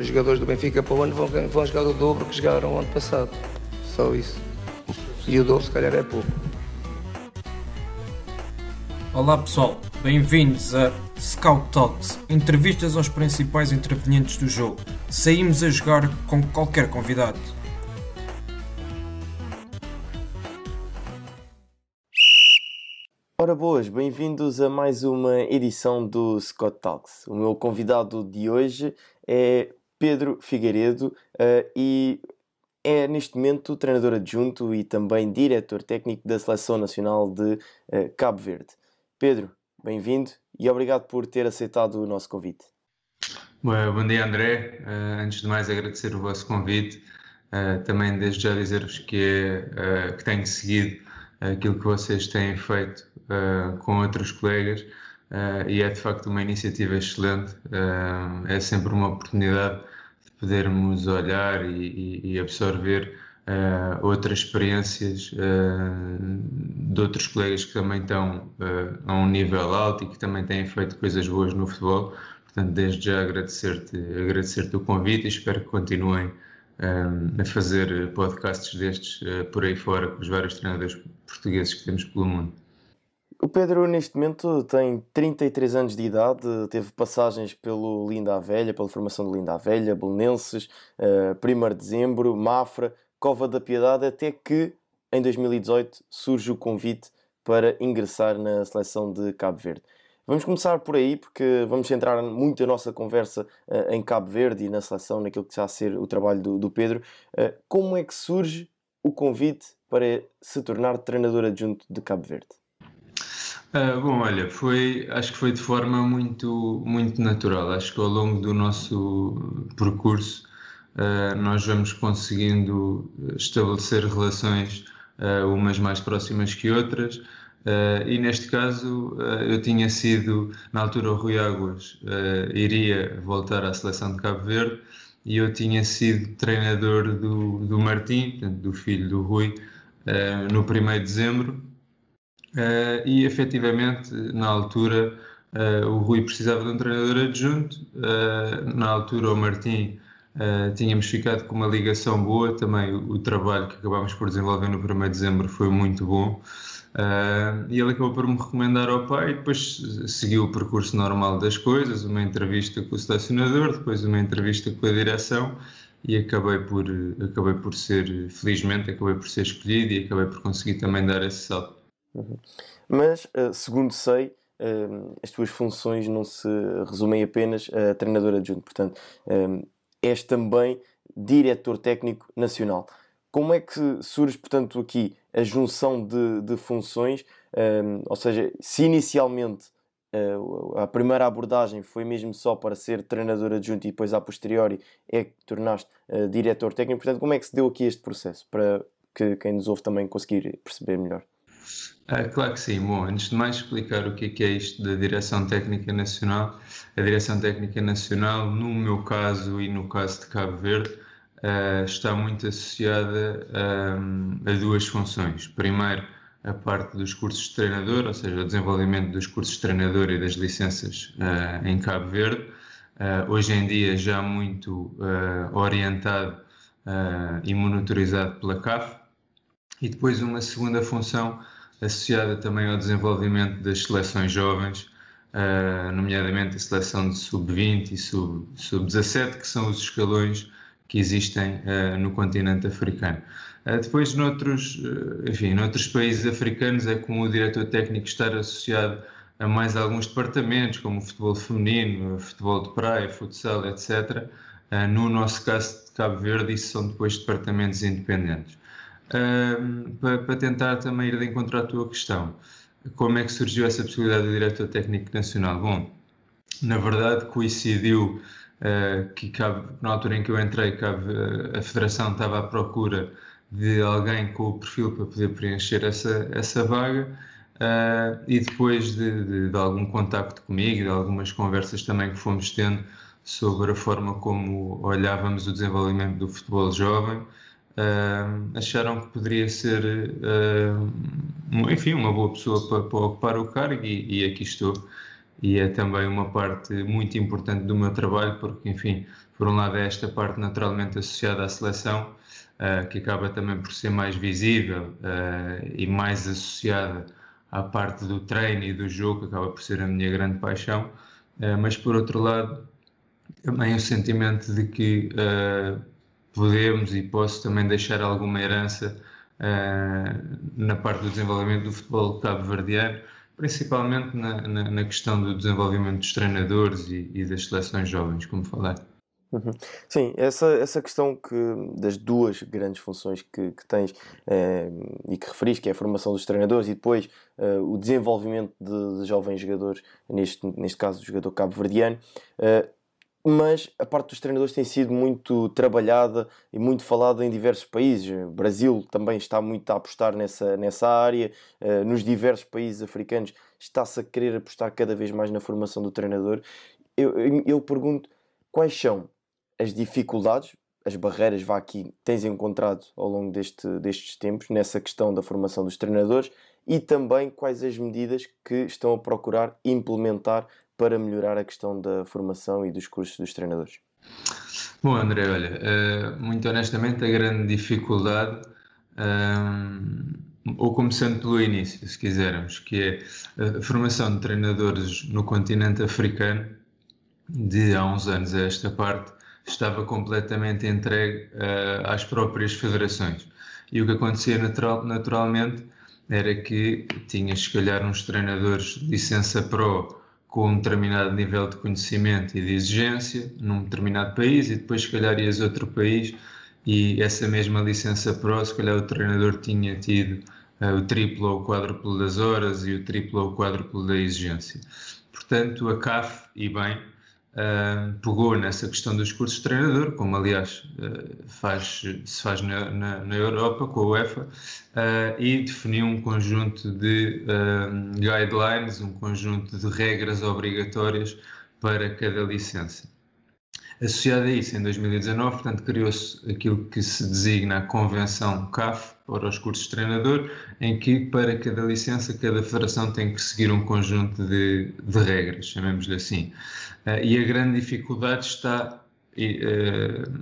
os jogadores do Benfica para o ano vão, vão jogar o dobro que jogaram o ano passado. Só isso. E o dobro se calhar é pouco. Olá pessoal, bem-vindos a Scout Talks, entrevistas aos principais intervenientes do jogo. Saímos a jogar com qualquer convidado. Ora boas, bem-vindos a mais uma edição do Scott Talks. O meu convidado de hoje é Pedro Figueiredo uh, e é neste momento treinador adjunto e também diretor técnico da Seleção Nacional de uh, Cabo Verde. Pedro, bem-vindo e obrigado por ter aceitado o nosso convite. Bom dia, André. Uh, antes de mais, agradecer o vosso convite. Uh, também, desde já, dizer-vos que, é, que tenho seguido aquilo que vocês têm feito com outros colegas e é de facto uma iniciativa excelente. é sempre uma oportunidade de podermos olhar e, e absorver uh, outras experiências uh, de outros colegas que também estão uh, a um nível alto e que também têm feito coisas boas no futebol. Portanto, desde já agradecer-te agradecer o convite e espero que continuem um, a fazer podcasts destes por aí fora com os vários treinadores portugueses que temos pelo mundo. O Pedro, neste momento, tem 33 anos de idade, teve passagens pelo Linda a Velha, pela formação de Linda a Velha, Belenenses, uh, 1 de Dezembro, Mafra, Cova da Piedade, até que em 2018 surge o convite para ingressar na seleção de Cabo Verde. Vamos começar por aí, porque vamos centrar muito a nossa conversa uh, em Cabo Verde e na seleção, naquilo que está a ser o trabalho do, do Pedro. Uh, como é que surge o convite para se tornar treinador adjunto de Cabo Verde? Uh, bom, olha, foi, acho que foi de forma muito, muito natural. Acho que ao longo do nosso percurso uh, nós vamos conseguindo estabelecer relações, uh, umas mais próximas que outras. E neste caso eu tinha sido, na altura o Rui Águas iria voltar à seleção de Cabo Verde e eu tinha sido treinador do, do Martim, do filho do Rui, no 1 de dezembro e efetivamente na altura o Rui precisava de um treinador adjunto, na altura o Martim Uh, tínhamos ficado com uma ligação boa, também o, o, trabalho que acabámos por desenvolver no 1 de dezembro foi muito bom. Uh, e ele acabou por me recomendar ao pai e depois seguiu o percurso normal das coisas, uma entrevista com o selecionador, depois uma entrevista com a direção e acabei por, acabei por ser, felizmente, acabei por ser escolhido e acabei por conseguir também dar esse salto. Uhum. Mas, uh, segundo sei, as tuas funções não se resumem apenas a treinador adjunto, portanto és também diretor técnico nacional. Como é que surge, portanto, aqui a junção de, de funções? Ou seja, se inicialmente a primeira abordagem foi mesmo só para ser treinador adjunto e depois, a posteriori, é que tornaste diretor técnico, portanto, como é que se deu aqui este processo? Para que quem nos ouve também conseguir perceber melhor. Ah, claro que sim. Bom, antes de mais explicar o que é, que é isto da Direção Técnica Nacional, a Direção Técnica Nacional, no meu caso e no caso de Cabo Verde, uh, está muito associada a duas funções. Primeiro, a parte dos cursos de treinador, ou seja, o desenvolvimento dos cursos de treinador e das licenças uh, em Cabo Verde, uh, hoje em dia já muito orientado e monitorizado pela CAF. E depois uma segunda função associada também ao desenvolvimento das seleções jovens, uh, nomeadamente a seleção de sub-20 e sub-17, que são os escalões que existem uh, no continente africano. Uh, depois, noutros, enfim, noutros países africanos, é como o diretor técnico estar associado a mais alguns departamentos, como futebol feminino, futebol de praia, futsal, etc. no nosso caso de Cabo Verde, isso são depois departamentos independentes para, para, tentar também ir de encontro à tua questão. Como é que surgiu essa possibilidade de diretor técnico nacional? Bom, na verdade coincidiu uh, que cabe, na altura em que eu entrei, cabe, a federação estava à procura de alguém com o perfil para poder preencher essa, essa vaga. Uh, e depois de, de, de, algum contacto comigo, de algumas conversas também que fomos tendo sobre a forma como olhávamos o desenvolvimento do futebol jovem, uh, acharam que poderia ser, uh, enfim, uma boa pessoa para, para ocupar o cargo e, e, aqui estou. E é também uma parte muito importante do meu trabalho, porque, enfim, por um lado é esta parte naturalmente associada à seleção, que acaba também por ser mais visível e mais associada à parte do treino e do jogo, que acaba por ser a minha grande paixão, uh, mas por outro lado, também o sentimento de que uh, podemos e posso também deixar alguma herança uh, na parte do desenvolvimento do futebol cabo-verdiano, principalmente na, na, na, questão do desenvolvimento dos treinadores e, e das seleções jovens, como falei. Uhum. Sim, essa, essa questão que, das duas grandes funções que, que tens eh, e que referiste, que é a formação dos treinadores e depois eh, o desenvolvimento de, de, jovens jogadores, neste, neste caso do jogador cabo-verdiano, eh, mas a parte dos treinadores tem sido muito trabalhada e muito falada em diversos países. O Brasil também está muito a apostar nessa, nessa área, nos diversos países africanos está-se a querer apostar cada vez mais na formação do treinador. Eu, eu, eu pergunto quais são as dificuldades, as barreiras vá aqui tens encontrado ao longo deste, destes tempos nessa questão da formação dos treinadores e também quais as medidas que estão a procurar implementar para melhorar a questão da formação e dos cursos dos treinadores? Bom, André, olha, eh, muito honestamente, a grande dificuldade, um, eh, ou começando pelo início, se quisermos, que é a formação de treinadores no continente africano, de há uns anos a esta parte, estava completamente entregue uh, às próprias federações. E o que acontecia natural, naturalmente era que tinhas, se calhar, uns treinadores de licença pro com um determinado nível de conhecimento e de exigência num determinado país e depois, se calhar, ias a outro país e essa mesma licença pro, se calhar, o treinador tinha tido uh, o triplo ou o quádruplo das horas e o triplo ou o quádruplo da exigência. Portanto, a CAF, e bem, pegou nessa questão dos cursos de treinador, como aliás uh, faz, se faz na, na, na, Europa com a UEFA, uh, e definiu um conjunto de guidelines, um conjunto de regras obrigatórias para cada licença. Associado a isso, em 2019, portanto, criou-se aquilo que se designa a Convenção CAF para os cursos de treinador, em que para cada licença, cada federação tem que seguir um conjunto de, de regras, chamemos-lhe assim. Uh, e a grande dificuldade está, uh,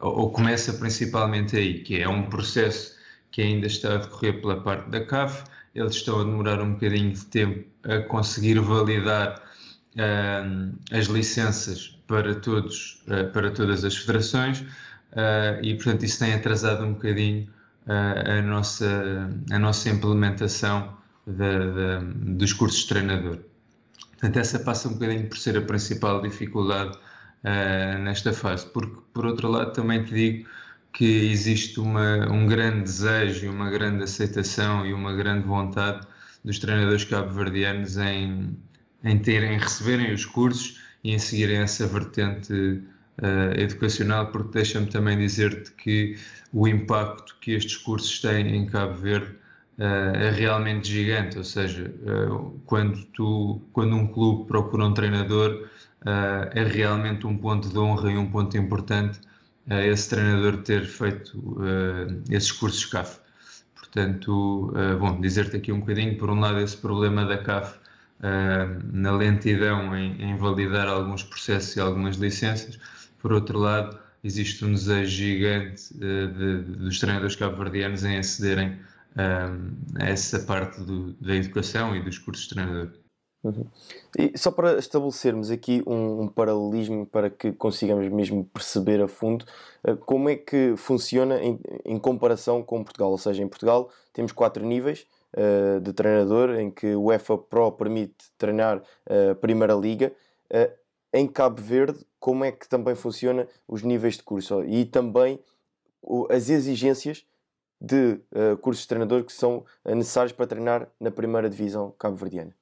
ou começa principalmente aí, que é um processo que ainda está a decorrer pela parte da CAF, eles estão a demorar um bocadinho de tempo a conseguir validar uh, as licenças para, todos, eh, para todas as federações eh, e, portanto, isso tem atrasado um bocadinho a, nossa, a nossa implementação dos cursos de treinador. Portanto, essa passa um bocadinho por ser a principal dificuldade uh, nesta fase, porque, por outro lado, também te digo que existe uma, um grande desejo, uma grande aceitação e uma grande vontade dos treinadores cabo-verdianos em, em terem, receberem os cursos e em seguirem essa vertente uh, educacional, porque deixa-me também dizer-te que o impacto que estes cursos têm em Cabo Verde é realmente gigante, ou seja, uh, quando, tu, quando um clube procura um treinador, é realmente um ponto de honra e um ponto importante esse treinador ter feito esses cursos CAF. Portanto, bom, dizer-te aqui um bocadinho, por um lado, esse problema da CAF na lentidão em, em, validar alguns processos e algumas licenças. Por outro lado, existe um desejo gigante de, de, dos treinadores cabo-verdianos em acederem uh, a essa parte do, da educação e dos cursos de treinador. Uhum. E só para estabelecermos aqui um, um, paralelismo para que consigamos mesmo perceber a fundo como é que funciona em, em comparação com Portugal. Ou seja, em Portugal temos quatro níveis, uh, de treinador, em que o UEFA Pro permite treinar a Primeira Liga. Uh, em Cabo Verde, como é que também funciona os níveis de curso e também as exigências de uh, cursos de treinador que são necessários para treinar na primeira divisão cabo-verdiana?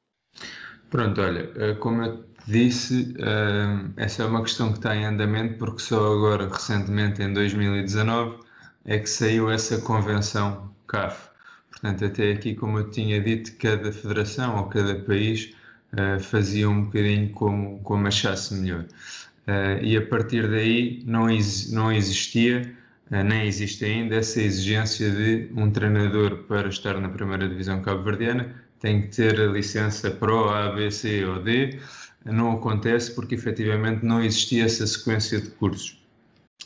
Pronto, olha, como eu disse, uh, essa é uma questão que está em andamento porque só agora, recentemente, em 2019, é que saiu essa convenção CAF. Portanto, até aqui, como eu tinha dito, cada federação ou cada país fazia um bocadinho como, como achasse melhor. E a partir daí não, não existia, uh, nem existe ainda, essa exigência de um treinador para estar na primeira divisão cabo-verdiana tem que ter a licença Pro, A, B, C ou D. Não acontece porque efetivamente não existia essa sequência de cursos.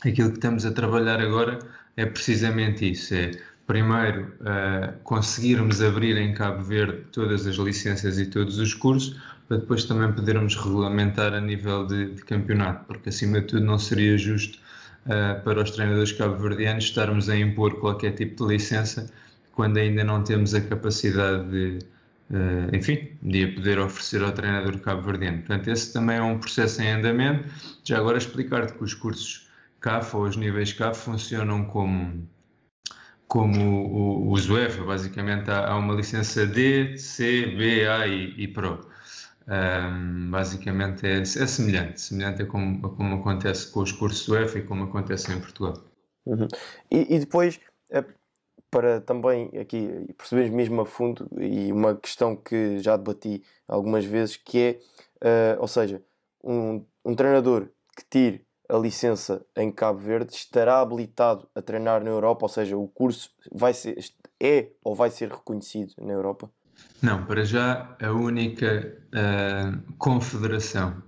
Aquilo que estamos a trabalhar agora é precisamente isso: é primeiro uh, conseguirmos abrir em Cabo Verde todas as licenças e todos os cursos, para depois também podermos regulamentar a nível de, de campeonato, porque acima de tudo não seria justo uh, para os treinadores cabo-verdianos estarmos a impor qualquer tipo de licença quando ainda não temos a capacidade de, uh, enfim, de a poder oferecer ao treinador cabo-verdiano. Portanto, esse também é um processo em andamento. Já agora explicar-te que os cursos CAF ou os níveis CAF funcionam como como o, o UEFA, basicamente há, há, uma licença D, C, B, A e, e Pro. Basicamente é, é, semelhante, semelhante a como, a como, acontece com os cursos UEFA e como acontece em Portugal. Uhum. E, e, depois, eh, para também aqui perceberes mesmo a fundo, e uma questão que já debati algumas vezes, que é, uh, ou seja, um, um treinador que tire a licença em Cabo Verde estará habilitado a treinar na Europa, ou seja, o curso vai ser, é ou vai ser reconhecido na Europa? Não, para já a única uh, confederação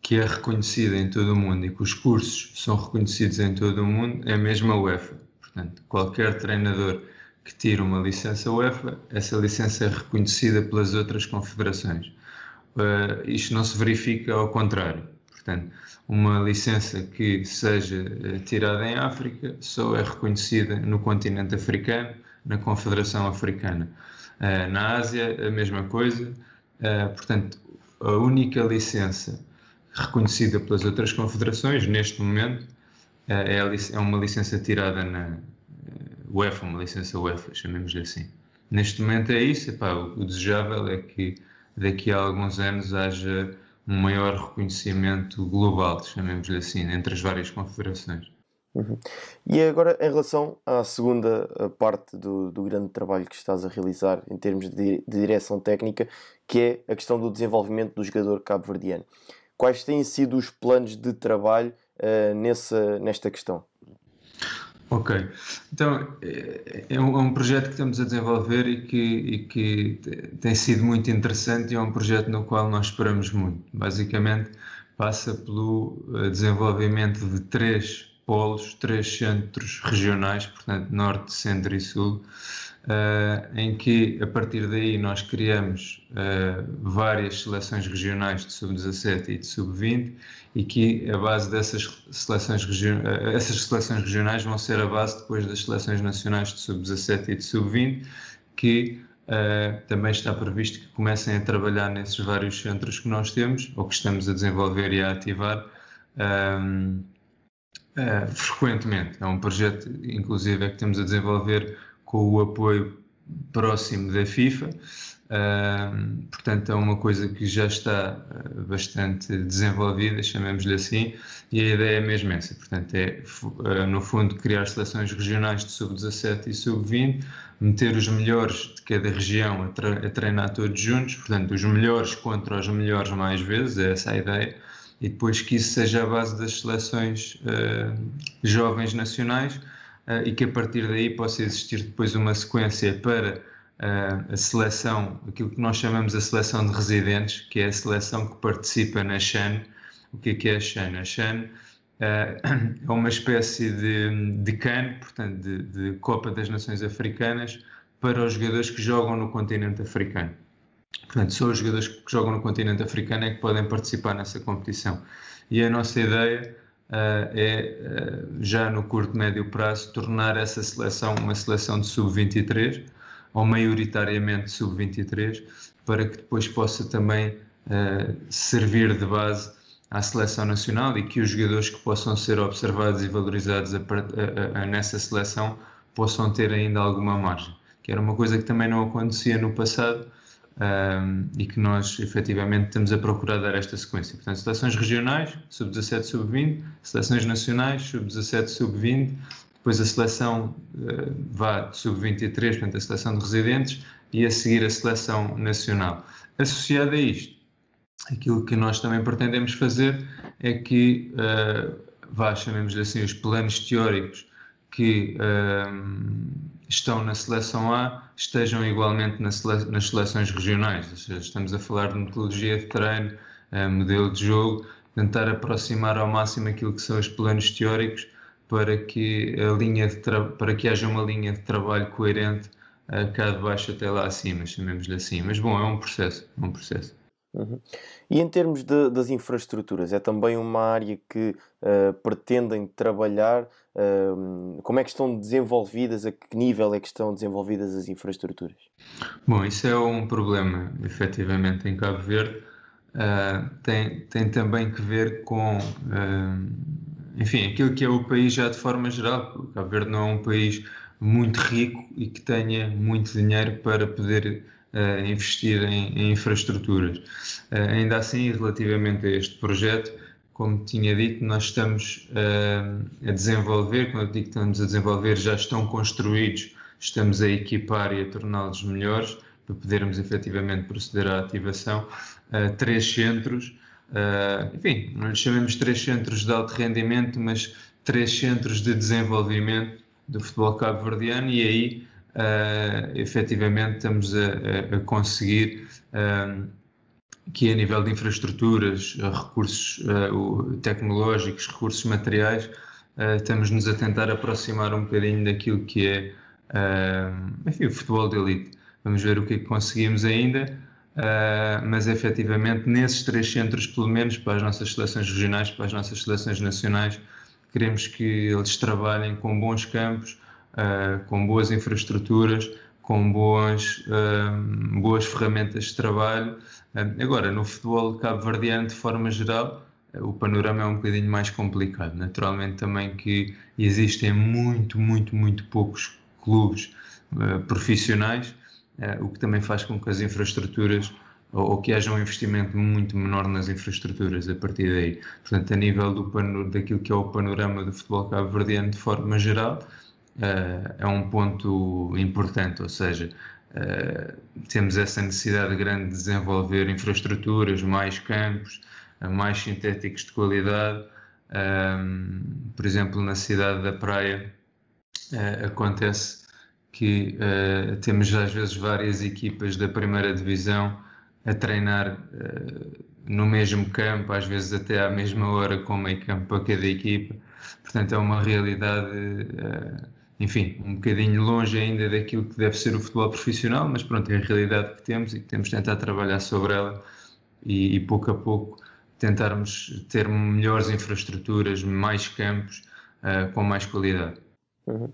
que é reconhecida em todo o mundo e que os cursos são reconhecidos em todo o mundo é mesmo a UEFA. Portanto, qualquer treinador que tire uma licença UEFA, essa licença é reconhecida pelas outras confederações. Uh, isto não se verifica ao contrário. Portanto, uma licença que seja eh, tirada em África só é reconhecida no continente africano, na Confederação Africana. Eh, na Ásia, a mesma coisa. Eh, portanto, a única licença reconhecida pelas outras confederações, neste momento, é, é uma licença tirada na UEFA, uma licença UEFA, chamemos-lhe assim. Neste momento é isso, epá, o desejável é que daqui a alguns anos haja um maior reconhecimento global, chamemos-lhe assim, entre as várias confederações. Uhum. E agora, em relação à segunda parte do, do grande trabalho que estás a realizar em termos de, direção técnica, que é a questão do desenvolvimento do jogador cabo-verdiano. Quais têm sido os planos de trabalho uh, nessa, nesta questão? Ok, então é, é um, é um, projeto que estamos a desenvolver e que, e que tem sido muito interessante e é um projeto no qual nós esperamos muito. Basicamente, passa pelo eh, desenvolvimento de três polos, três centros regionais, portanto, Norte, Centro e Sul, uh, em que a partir daí nós criamos uh, várias seleções regionais de sub-17 e de sub-20 e que a base dessas seleções, uh, essas seleções regionais vão ser a base depois das seleções nacionais de sub-17 e de sub-20 que também está previsto que comecem a trabalhar nesses vários centros que nós temos ou que estamos a desenvolver e a ativar um, frequentemente. É um projeto, inclusive, é que temos a desenvolver com o apoio próximo da FIFA. Uh, portanto, é uma coisa que já está uh, bastante desenvolvida, chamemos-lhe assim, e a ideia é mesmo essa. Portanto, é, uh, no fundo, criar seleções regionais de sub-17 e sub-20, meter os melhores de cada região a, tre a, treinar todos juntos, portanto, os melhores contra os melhores mais vezes, é essa a ideia, e depois que isso seja a base das seleções ah, jovens nacionais uh, e que a partir daí possa existir depois uma sequência para uh, a seleção, aquilo que nós chamamos a seleção de residentes, que é a seleção que participa na CHAN. O que é, que é a CHAN? A CHAN eh, é uma espécie de, de CAN, portanto, de, de Copa das Nações Africanas, para os jogadores que jogam no continente africano. Portanto, só os jogadores que jogam no continente africano é que podem participar nessa competição. E a nossa ideia uh, é, uh, já no curto médio prazo, tornar essa seleção uma seleção de sub-23 ou maioritariamente sub-23, para que depois possa também uh, servir de base à seleção nacional e que os jogadores que possam ser observados e valorizados a, a, a, nessa seleção possam ter ainda alguma margem, que era uma coisa que também não acontecia no passado, um, e que nós efetivamente estamos a procurar dar esta sequência. Portanto, seleções regionais, sub-17, sub-20, seleções nacionais, sub-17, sub-20, depois a seleção uh, vá sub-23, portanto, a seleção de residentes, e a seguir a seleção nacional. Associado a isto, aquilo que nós também pretendemos fazer é que, uh, vá, chamemos assim, os planos teóricos que uh, estão na seleção A estejam igualmente nas, sele nas seleções regionais. Ou seja, estamos a falar de metodologia de treino, uh, modelo de jogo, tentar aproximar ao máximo aquilo que são os planos teóricos para que, a linha para que haja uma linha de trabalho coerente uh, cá de baixo até lá acima, chamemos-lhe assim. Mas bom, é um processo, é um processo. Uhum. E em termos de, das infraestruturas, é também uma área que uh, pretendem trabalhar? Uh, como é que estão desenvolvidas? A que nível é que estão desenvolvidas as infraestruturas? Bom, isso é um problema, efetivamente, em Cabo Verde. Uh, tem, tem também que ver com, enfim, aquilo que é o país já de forma geral. Cabo Verde não é um país muito rico e que tenha muito dinheiro para poder uh, investir em, em infraestruturas. Uh, ainda assim, relativamente a este projeto, como tinha dito, nós estamos uh, a desenvolver, quando eu digo que estamos a desenvolver, já estão construídos, estamos a equipar e a torná-los melhores para podermos efetivamente proceder à ativação. três centros, enfim, não lhes chamemos três centros de alto rendimento, mas três centros de desenvolvimento do futebol cabo-verdiano e aí uh, efetivamente estamos a, a conseguir uh, que a nível de infraestruturas, recursos uh, tecnológicos, recursos materiais, uh, estamos-nos a tentar aproximar um bocadinho daquilo que é enfim, o futebol de elite. Vamos ver o que é que conseguimos ainda, mas efetivamente nesses três centros, pelo menos para as nossas seleções regionais, para as nossas seleções nacionais, queremos que eles trabalhem com bons campos, com boas infraestruturas, com boas, uh, boas ferramentas de trabalho. Uh, agora, no futebol cabo-verdiano, de forma geral, o panorama é um bocadinho mais complicado. Naturalmente, também que existem muito, muito, muito poucos clubes profissionais, o que também faz com que as infraestruturas ou, que haja um investimento muito menor nas infraestruturas a partir daí. Portanto, a nível do daquilo que é o panorama do futebol cabo-verdiano de forma geral, uh, é um ponto importante, ou seja, uh, temos essa necessidade grande de desenvolver infraestruturas, mais campos, uh, mais sintéticos de qualidade. por exemplo, na cidade da Praia acontece que temos às vezes várias equipas da primeira divisão a treinar no mesmo campo, às vezes até à mesma hora com meio campo para cada equipa. Portanto, é uma realidade uh, enfim, um bocadinho longe ainda daquilo que deve ser o futebol profissional, mas pronto, é a realidade que temos e que temos de tentar trabalhar sobre ela e, e pouco a pouco tentarmos ter melhores infraestruturas, mais campos, uh, com mais qualidade. Uhum.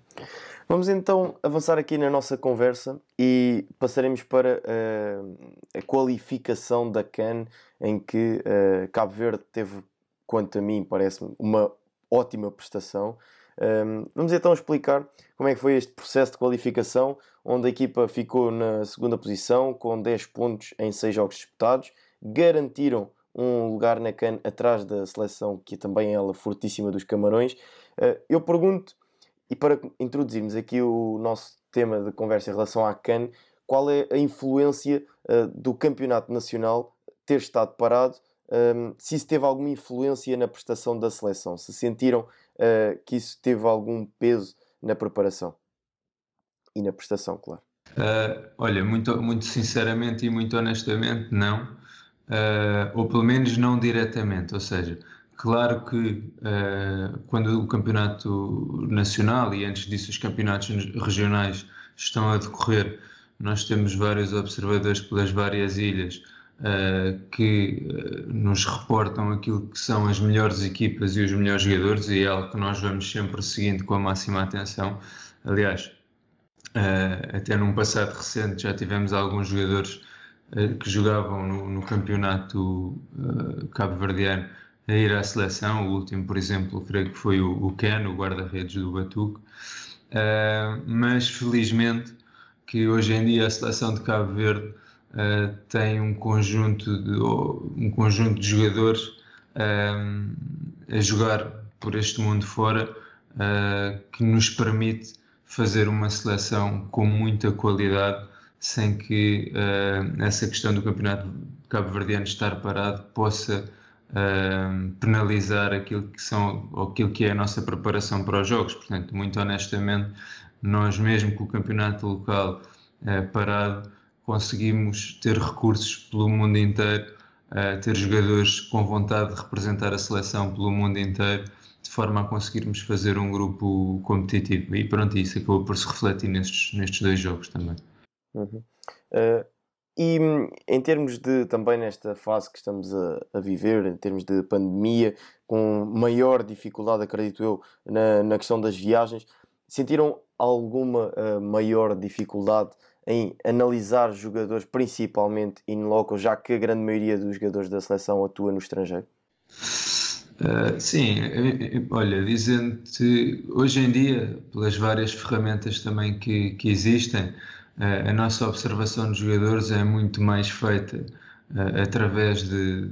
Vamos então avançar aqui na nossa conversa e passaremos para uh, a qualificação da CAN, em que uh, Cabo Verde teve, quanto a mim parece-me, uma ótima prestação. Um, vamos então explicar como é que foi este processo de qualificação, onde a equipa ficou na segunda posição, com 10 pontos em 6 jogos disputados, garantiram um lugar na CAN atrás da seleção, que é também ela fortíssima dos Camarões. Uh, eu pergunto, e para introduzirmos aqui o nosso tema de conversa em relação à CAN, qual é a influência uh, do campeonato nacional ter estado parado? Um, se isso teve alguma influência na prestação da seleção, se sentiram uh, que isso teve algum peso na preparação e na prestação, claro. Uh, olha, muito, muito sinceramente e muito honestamente, não. Uh, ou pelo menos não diretamente. Ou seja, claro que quando o campeonato nacional e antes disso os campeonatos regionais estão a decorrer, nós temos vários observadores pelas várias ilhas uh, que uh, nos reportam aquilo que são as melhores equipas e os melhores jogadores, e é algo que nós vamos sempre seguindo com a máxima atenção. Aliás, uh, até num passado recente já tivemos alguns jogadores que jogavam no, no campeonato cabo-verdiano a ir à seleção. O último, por exemplo, creio que foi o, o Ken, o guarda-redes do Batuque. mas felizmente que hoje em dia a seleção de Cabo Verde uh, tem um conjunto de, um conjunto de jogadores a jogar por este mundo fora que nos permite fazer uma seleção com muita qualidade sem que essa questão do campeonato cabo-verdiano estar parado possa uh, penalizar aquilo que são aquilo que é a nossa preparação para os jogos. Portanto, muito honestamente, nós mesmo com o campeonato local uh, parado conseguimos ter recursos pelo mundo inteiro, uh, ter jogadores com vontade de representar a seleção pelo mundo inteiro, de forma a conseguirmos fazer um grupo competitivo. E pronto, isso acabou por se refletir nestes, nestes dois jogos também. Uhum. Uh, e em termos de, também nesta fase que estamos a, a, viver, em termos de pandemia, com maior dificuldade, acredito eu, na, na questão das viagens, sentiram alguma uh, maior dificuldade em analisar jogadores, principalmente in loco, já que a grande maioria dos jogadores da seleção atua no estrangeiro? Uh, sim, olha, dizendo-te, hoje em dia, pelas várias ferramentas também que, que existem, a nossa observação de jogadores é muito mais feita através de,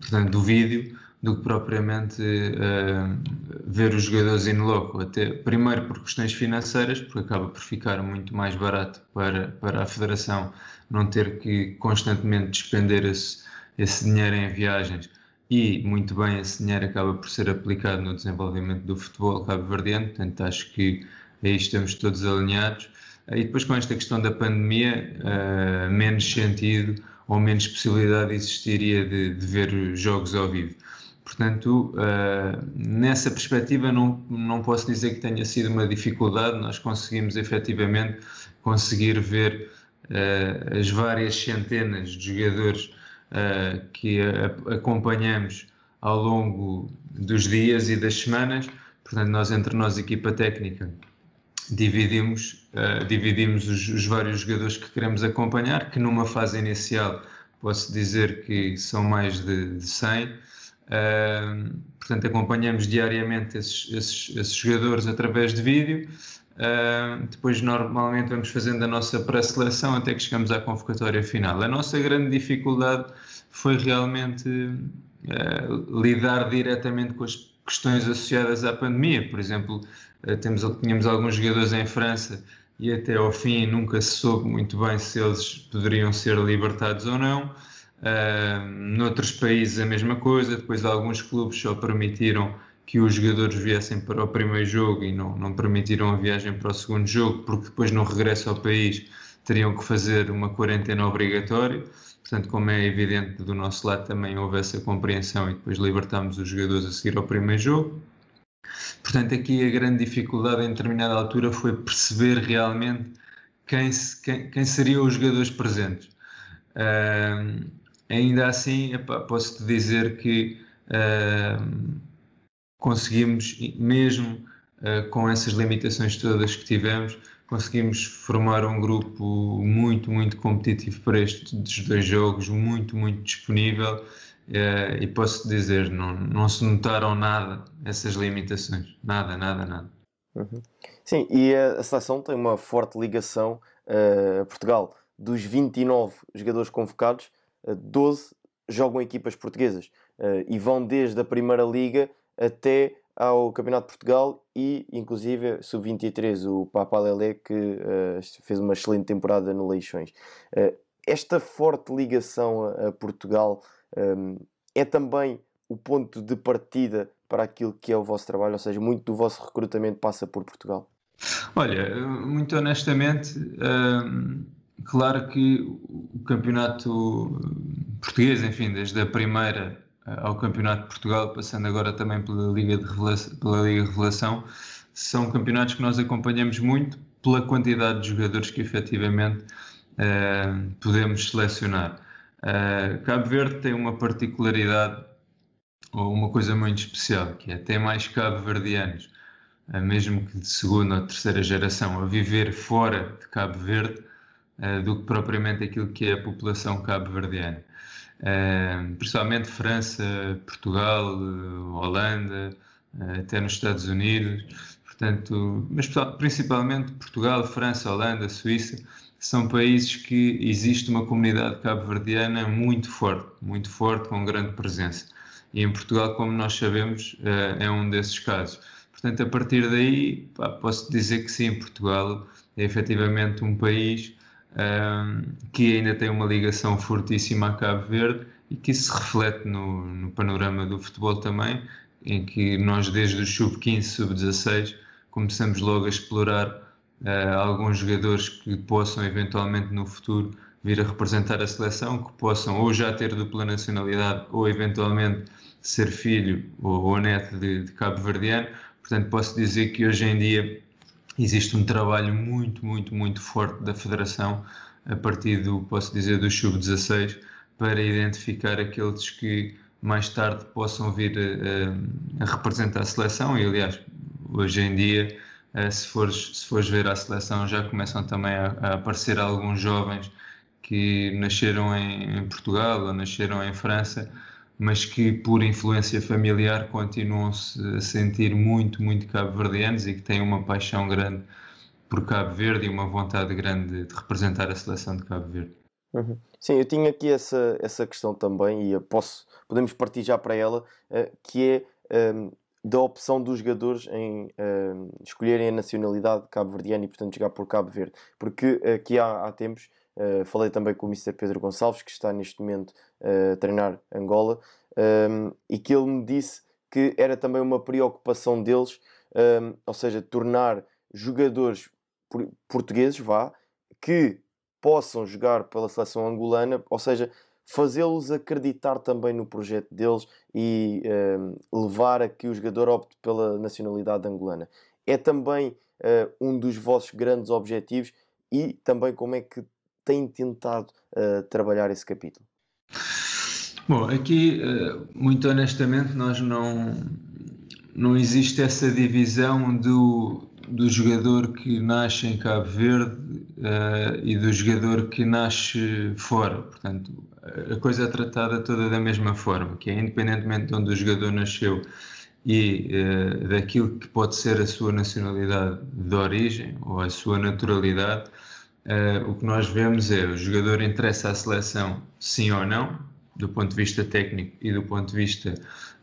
portanto, do vídeo do que propriamente uh, ver os jogadores in loco. Até, primeiro por questões financeiras, porque acaba por ficar muito mais barato para, para a Federação não ter que constantemente despender esse, esse dinheiro em viagens e muito bem esse dinheiro acaba por ser aplicado no desenvolvimento do futebol cabo-verdiano, portanto acho que aí estamos todos alinhados. E depois com esta questão da pandemia, uh, menos sentido ou menos possibilidade existiria de, de ver jogos ao vivo. Portanto, uh, nessa perspectiva não, não posso dizer que tenha sido uma dificuldade, nós conseguimos efetivamente conseguir ver uh, as várias centenas de jogadores que a, acompanhamos ao longo dos dias e das semanas, portanto nós entre nós, equipa técnica, dividimos, uh, dividimos os, os, vários jogadores que queremos acompanhar, que numa fase inicial posso dizer que são mais de, de 100. Uh, portanto, acompanhamos diariamente esses, esses, esses, jogadores através de vídeo. Uh, depois, normalmente, vamos fazendo a nossa pré-seleção até que chegamos à convocatória final. A nossa grande dificuldade foi realmente lidar diretamente com as questões associadas à pandemia. Por exemplo, eh, temos, tínhamos alguns jogadores em França e até ao fim nunca se soube muito bem se eles poderiam ser libertados ou não. Noutros países a mesma coisa, depois alguns clubes só permitiram que os jogadores viessem para o primeiro jogo e não, não permitiram a viagem para o segundo jogo, porque depois no regresso ao país teriam que fazer uma quarentena obrigatória. Portanto, como é evidente, do nosso lado também houve essa compreensão e depois libertámos os jogadores a seguir ao primeiro jogo. Portanto, aqui a grande dificuldade em determinada altura foi perceber realmente quem, quem, quem seriam os jogadores presentes. Ainda assim, posso-te dizer que uh, conseguimos, mesmo uh, com essas limitações todas que tivemos, conseguimos formar um grupo muito, muito competitivo para estes dois jogos, muito, muito disponível. Uh, e posso dizer, não, não se notaram nada essas limitações, nada, nada, nada. Uhum. Sim, e a, a seleção tem uma forte ligação uh, a Portugal. Dos 29 jogadores convocados, 12 jogam equipas portuguesas e vão desde a Primeira Liga até ao Campeonato de Portugal e, inclusive, sub-23, o Papa Lele, que uh, fez uma excelente temporada no Leixões. Esta forte ligação a, Portugal ehm, é também o ponto de partida para aquilo que é o vosso trabalho, ou seja, muito do vosso recrutamento passa por Portugal? Olha, muito honestamente, ehm, claro que o campeonato português, enfim, desde a primeira ao Campeonato de Portugal, passando agora também pela Liga, de Revelação, pela Liga Revelação, são campeonatos que nós acompanhamos muito pela quantidade de jogadores que efetivamente uh, podemos selecionar. Cabo Verde tem uma particularidade ou uma coisa muito especial, que é ter mais cabo-verdianos, mesmo que de segunda ou terceira geração, a viver fora de Cabo Verde, do que propriamente aquilo que é a população cabo-verdiana. Uh, principalmente França, Portugal, Holanda, uh, até nos Estados Unidos, portanto, mas principalmente Portugal, França, Holanda, Suíça, são países que existe uma comunidade cabo-verdiana muito forte, muito forte, com grande presença. E em Portugal, como nós sabemos, eh, é um desses casos. Portanto, a partir daí, posso dizer que sim, Portugal é efetivamente um país um, que ainda tem uma ligação fortíssima a Cabo Verde e que isso se reflete no, no panorama do futebol também, em que nós, desde o sub-15, sub-16, começamos logo a explorar uh, alguns jogadores que possam eventualmente no futuro vir a representar a seleção, que possam ou já ter dupla nacionalidade ou eventualmente ser filho ou, ou neto de, de cabo-verdiano Portanto, posso dizer que hoje em dia existe um trabalho muito, muito, muito forte da Federação a partir do, posso dizer, do sub-16 para identificar aqueles que mais tarde possam vir a, a, representar a seleção. E aliás hoje em dia eh, se fores, se fores ver a seleção já começam também a, a aparecer alguns jovens que nasceram em, em Portugal ou nasceram em França mas que por influência familiar continuam-se a sentir muito, muito cabo-verdianos e que têm uma paixão grande por Cabo Verde e uma vontade grande de representar a seleção de Cabo Verde. Uhum. Sim, eu tinha aqui essa, essa questão também e posso, podemos partir já para ela, uh, que é ehm, da opção dos jogadores em ehm, escolherem a nacionalidade cabo-verdiana e, portanto, jogar por Cabo Verde. Porque aqui há, há tempos Uh, falei também com o Mr. Pedro Gonçalves, que está neste momento uh, a treinar Angola, um, ehm, e que ele me disse que era também uma preocupação deles, um, ehm, ou seja, tornar jogadores portugueses, vá, que possam jogar pela seleção angolana, ou seja, fazê-los acreditar também no projeto deles e um, ehm, levar a que o jogador opte pela nacionalidade angolana. É também uh, um dos vossos grandes objetivos e também como é que tem tentado uh, trabalhar esse capítulo? Bom, aqui, uh, muito honestamente, nós não, não existe essa divisão do, do jogador que nasce em Cabo Verde uh, e do jogador que nasce fora. Portanto, a coisa é tratada toda da mesma forma, que é independentemente de onde o jogador nasceu e uh, daquilo que pode ser a sua nacionalidade de origem ou a sua naturalidade, uh, o que nós vemos é o jogador interessa à seleção sim ou não, do ponto de vista técnico e do ponto de vista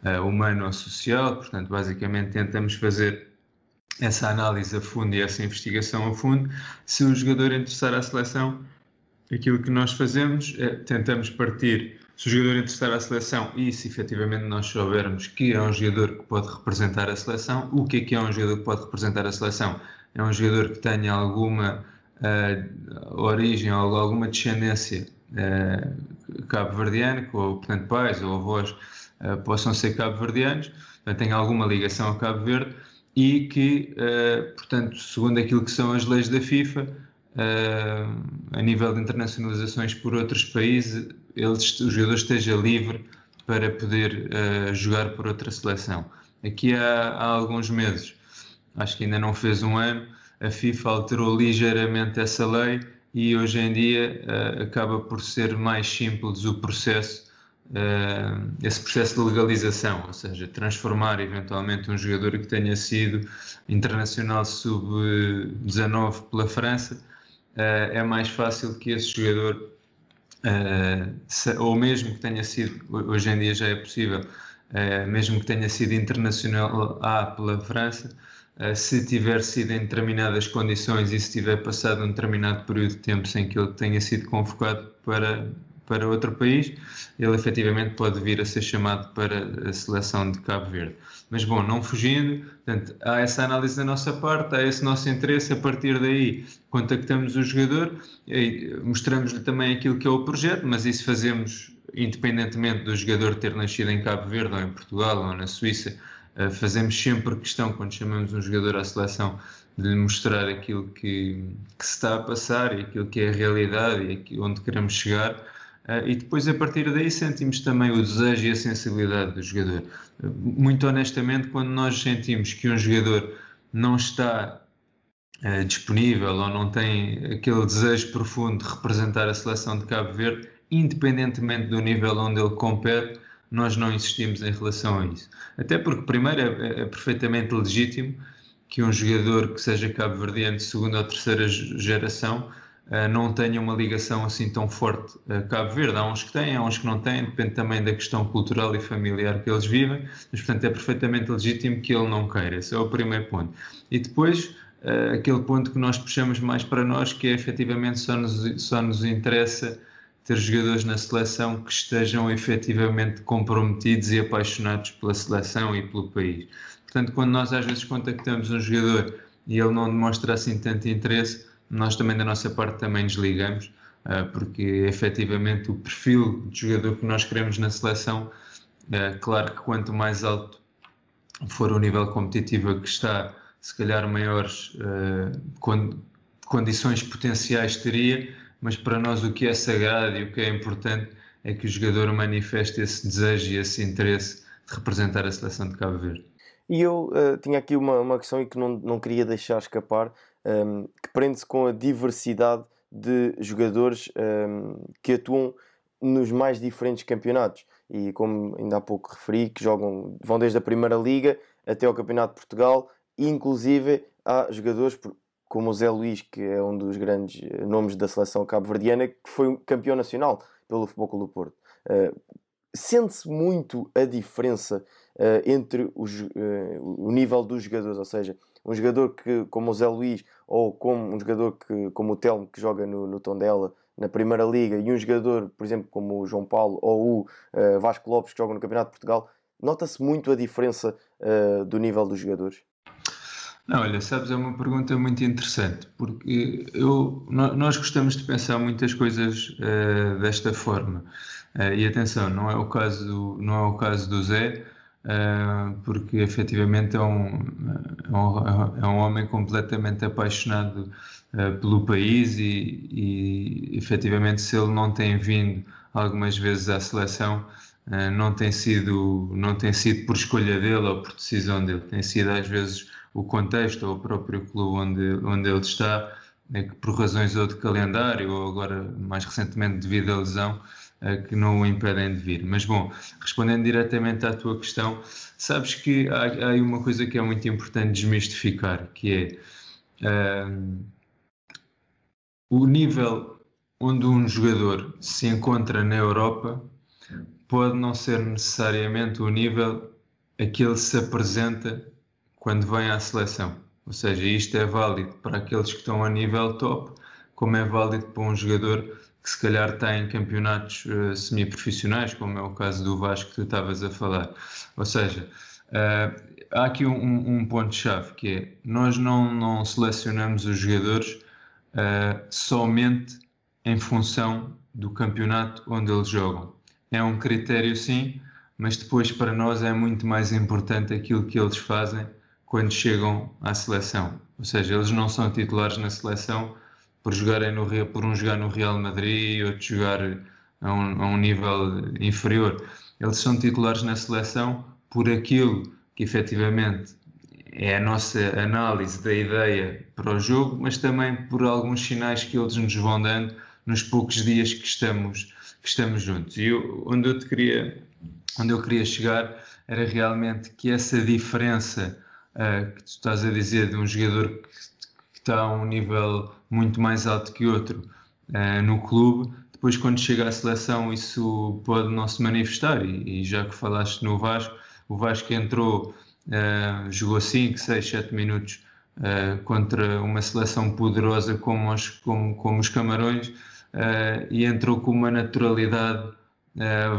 uh, humano ou social, portanto, basicamente tentamos fazer essa análise a fundo e essa investigação a fundo. Se o jogador interessar à seleção, aquilo que nós fazemos é tentamos partir. Se o jogador interessar à seleção e se efetivamente nós soubermos que é um jogador que pode representar a seleção, o que é que é um jogador que pode representar a seleção? É um jogador que tenha alguma uh, origem ou alguma descendência uh, cabo-verdiana, ou portanto pais ou avós uh, possam ser cabo-verdianos, têm alguma ligação ao Cabo Verde e que, uh, portanto, segundo aquilo que são as leis da FIFA, a nível de internacionalizações por outros países, eles, o jogador esteja livre para poder jogar por outra seleção. Aqui há, há alguns meses, acho que ainda não fez um ano, a FIFA alterou ligeiramente essa lei e hoje em dia uh, acaba por ser mais simples o processo, uh, esse processo de legalização, ou seja, transformar eventualmente um jogador que tenha sido internacional sub-19 pela França, uh, é mais fácil que esse jogador, se, ou mesmo que tenha sido, hoje em dia já é possível, mesmo que tenha sido internacional A pela França, se tiver sido em determinadas condições e se tiver passado um determinado período de tempo sem que ele tenha sido convocado para, para outro país, ele efetivamente pode vir a ser chamado para a seleção de Cabo Verde. Mas bom, não fugindo, portanto, há essa análise da nossa parte, há esse nosso interesse, a partir daí contactamos o jogador, mostramos-lhe também aquilo que é o projeto, mas isso fazemos independentemente do jogador ter nascido em Cabo Verde ou em Portugal ou na Suíça, fazemos sempre questão, quando chamamos um jogador à seleção, de lhe mostrar aquilo que, que, se está a passar e aquilo que é a realidade e onde queremos chegar. Uh, e depois, a partir daí, sentimos também o desejo e a sensibilidade do jogador. Uh, muito honestamente, quando nós sentimos que um jogador não está disponível ou não tem aquele desejo profundo de representar a seleção de Cabo Verde, independentemente do nível onde ele compete, nós não insistimos em relação a isso. Até porque, primeiro, é, é perfeitamente legítimo que um jogador que seja cabo-verdiano de segunda ou terceira geração uh, não tenha uma ligação assim tão forte a Cabo Verde. Há uns que têm, há uns que não têm, depende também da questão cultural e familiar que eles vivem, mas portanto é perfeitamente legítimo que ele não queira. Esse é o primeiro ponto. E depois, uh, aquele ponto que nós puxamos mais para nós, que é efetivamente só nos, só nos interessa ter jogadores na seleção que estejam efetivamente comprometidos e apaixonados pela seleção e pelo país. Portanto, quando nós às vezes contactamos um jogador e ele não demonstra assim tanto interesse, nós também da nossa parte também desligamos, uh, porque efetivamente o perfil de jogador que nós queremos na seleção, uh, claro que quanto mais alto for o nível competitivo que está, se calhar maiores uh, condições potenciais teria, mas para nós o que é sagrado e o que é importante é que o jogador manifeste esse desejo e esse interesse de representar a seleção de Cabo Verde. E eu uh, tinha aqui uma, uma questão e que não, não queria deixar escapar, um, ehm, que prende-se com a diversidade de jogadores um, ehm, que atuam nos mais diferentes campeonatos. E como ainda há pouco referi, que jogam, vão desde a Primeira Liga até ao Campeonato de Portugal, inclusive há jogadores como o Zé Luís, que é um dos grandes eh, nomes da seleção cabo-verdiana, que foi campeão nacional pelo Futebol Clube do Porto. Uh, Sente-se muito a diferença uh, entre os, uh, o nível dos jogadores, ou seja, um jogador que, como o Zé Luís ou como um jogador que, como o Telmo que joga no, no Tondela na Primeira Liga e um jogador, por exemplo, como o João Paulo ou o Vasco Lopes que joga no Campeonato de Portugal, nota-se muito a diferença do nível dos jogadores? Não, olha, sabes, é uma pergunta muito interessante, porque eu, nós gostamos de pensar muitas coisas uh, desta forma. Uh, e atenção, não é o caso, não é o caso do Zé, uh, porque efetivamente é um, é um, é um homem completamente apaixonado pelo país e, e efetivamente se ele não tem vindo algumas vezes à seleção, não, tem sido, não tem sido por escolha dele ou por decisão dele, tem sido às vezes o contexto ou o próprio clube onde, onde ele está, é que por razões ou de calendário ou agora mais recentemente devido à lesão, que não o impedem de vir. Mas bom, respondendo diretamente à tua questão, sabes que há, há uma coisa que é muito importante desmistificar, que é uh, o nível onde um jogador se encontra na Europa pode não ser necessariamente o nível a que ele se apresenta quando vem à seleção. Ou seja, isto é válido para aqueles que estão a nível top, como é válido para um jogador que se calhar tem campeonatos uh, semi-profissionais, como é o caso do Vasco que tu estavas a falar. Ou seja, uh, há aqui um, um ponto-chave que é nós não, não selecionamos os jogadores uh, somente em função do campeonato onde eles jogam. É um critério sim, mas depois para nós é muito mais importante aquilo que eles fazem quando chegam à seleção. Ou seja, eles não são titulares na seleção por jogarem no por um jogar no Real Madrid e outro jogar a um, a um nível inferior. Eles são titulares na seleção por aquilo que efetivamente é a nossa análise da ideia para o jogo, mas também por alguns sinais que eles nos vão dando nos poucos dias que estamos, que estamos juntos. E eu, onde eu te queria, onde eu queria chegar era realmente que essa diferença uh, que tu estás a dizer de um jogador que, que está a um nível muito mais alto que outro uh, no clube, depois quando chega à seleção isso pode não se manifestar. E, e já que falaste no Vasco, o Vasco entrou, uh, jogou 5, 6, 7 minutos uh, contra uma seleção poderosa como os, como, como os Camarões e entrou com uma naturalidade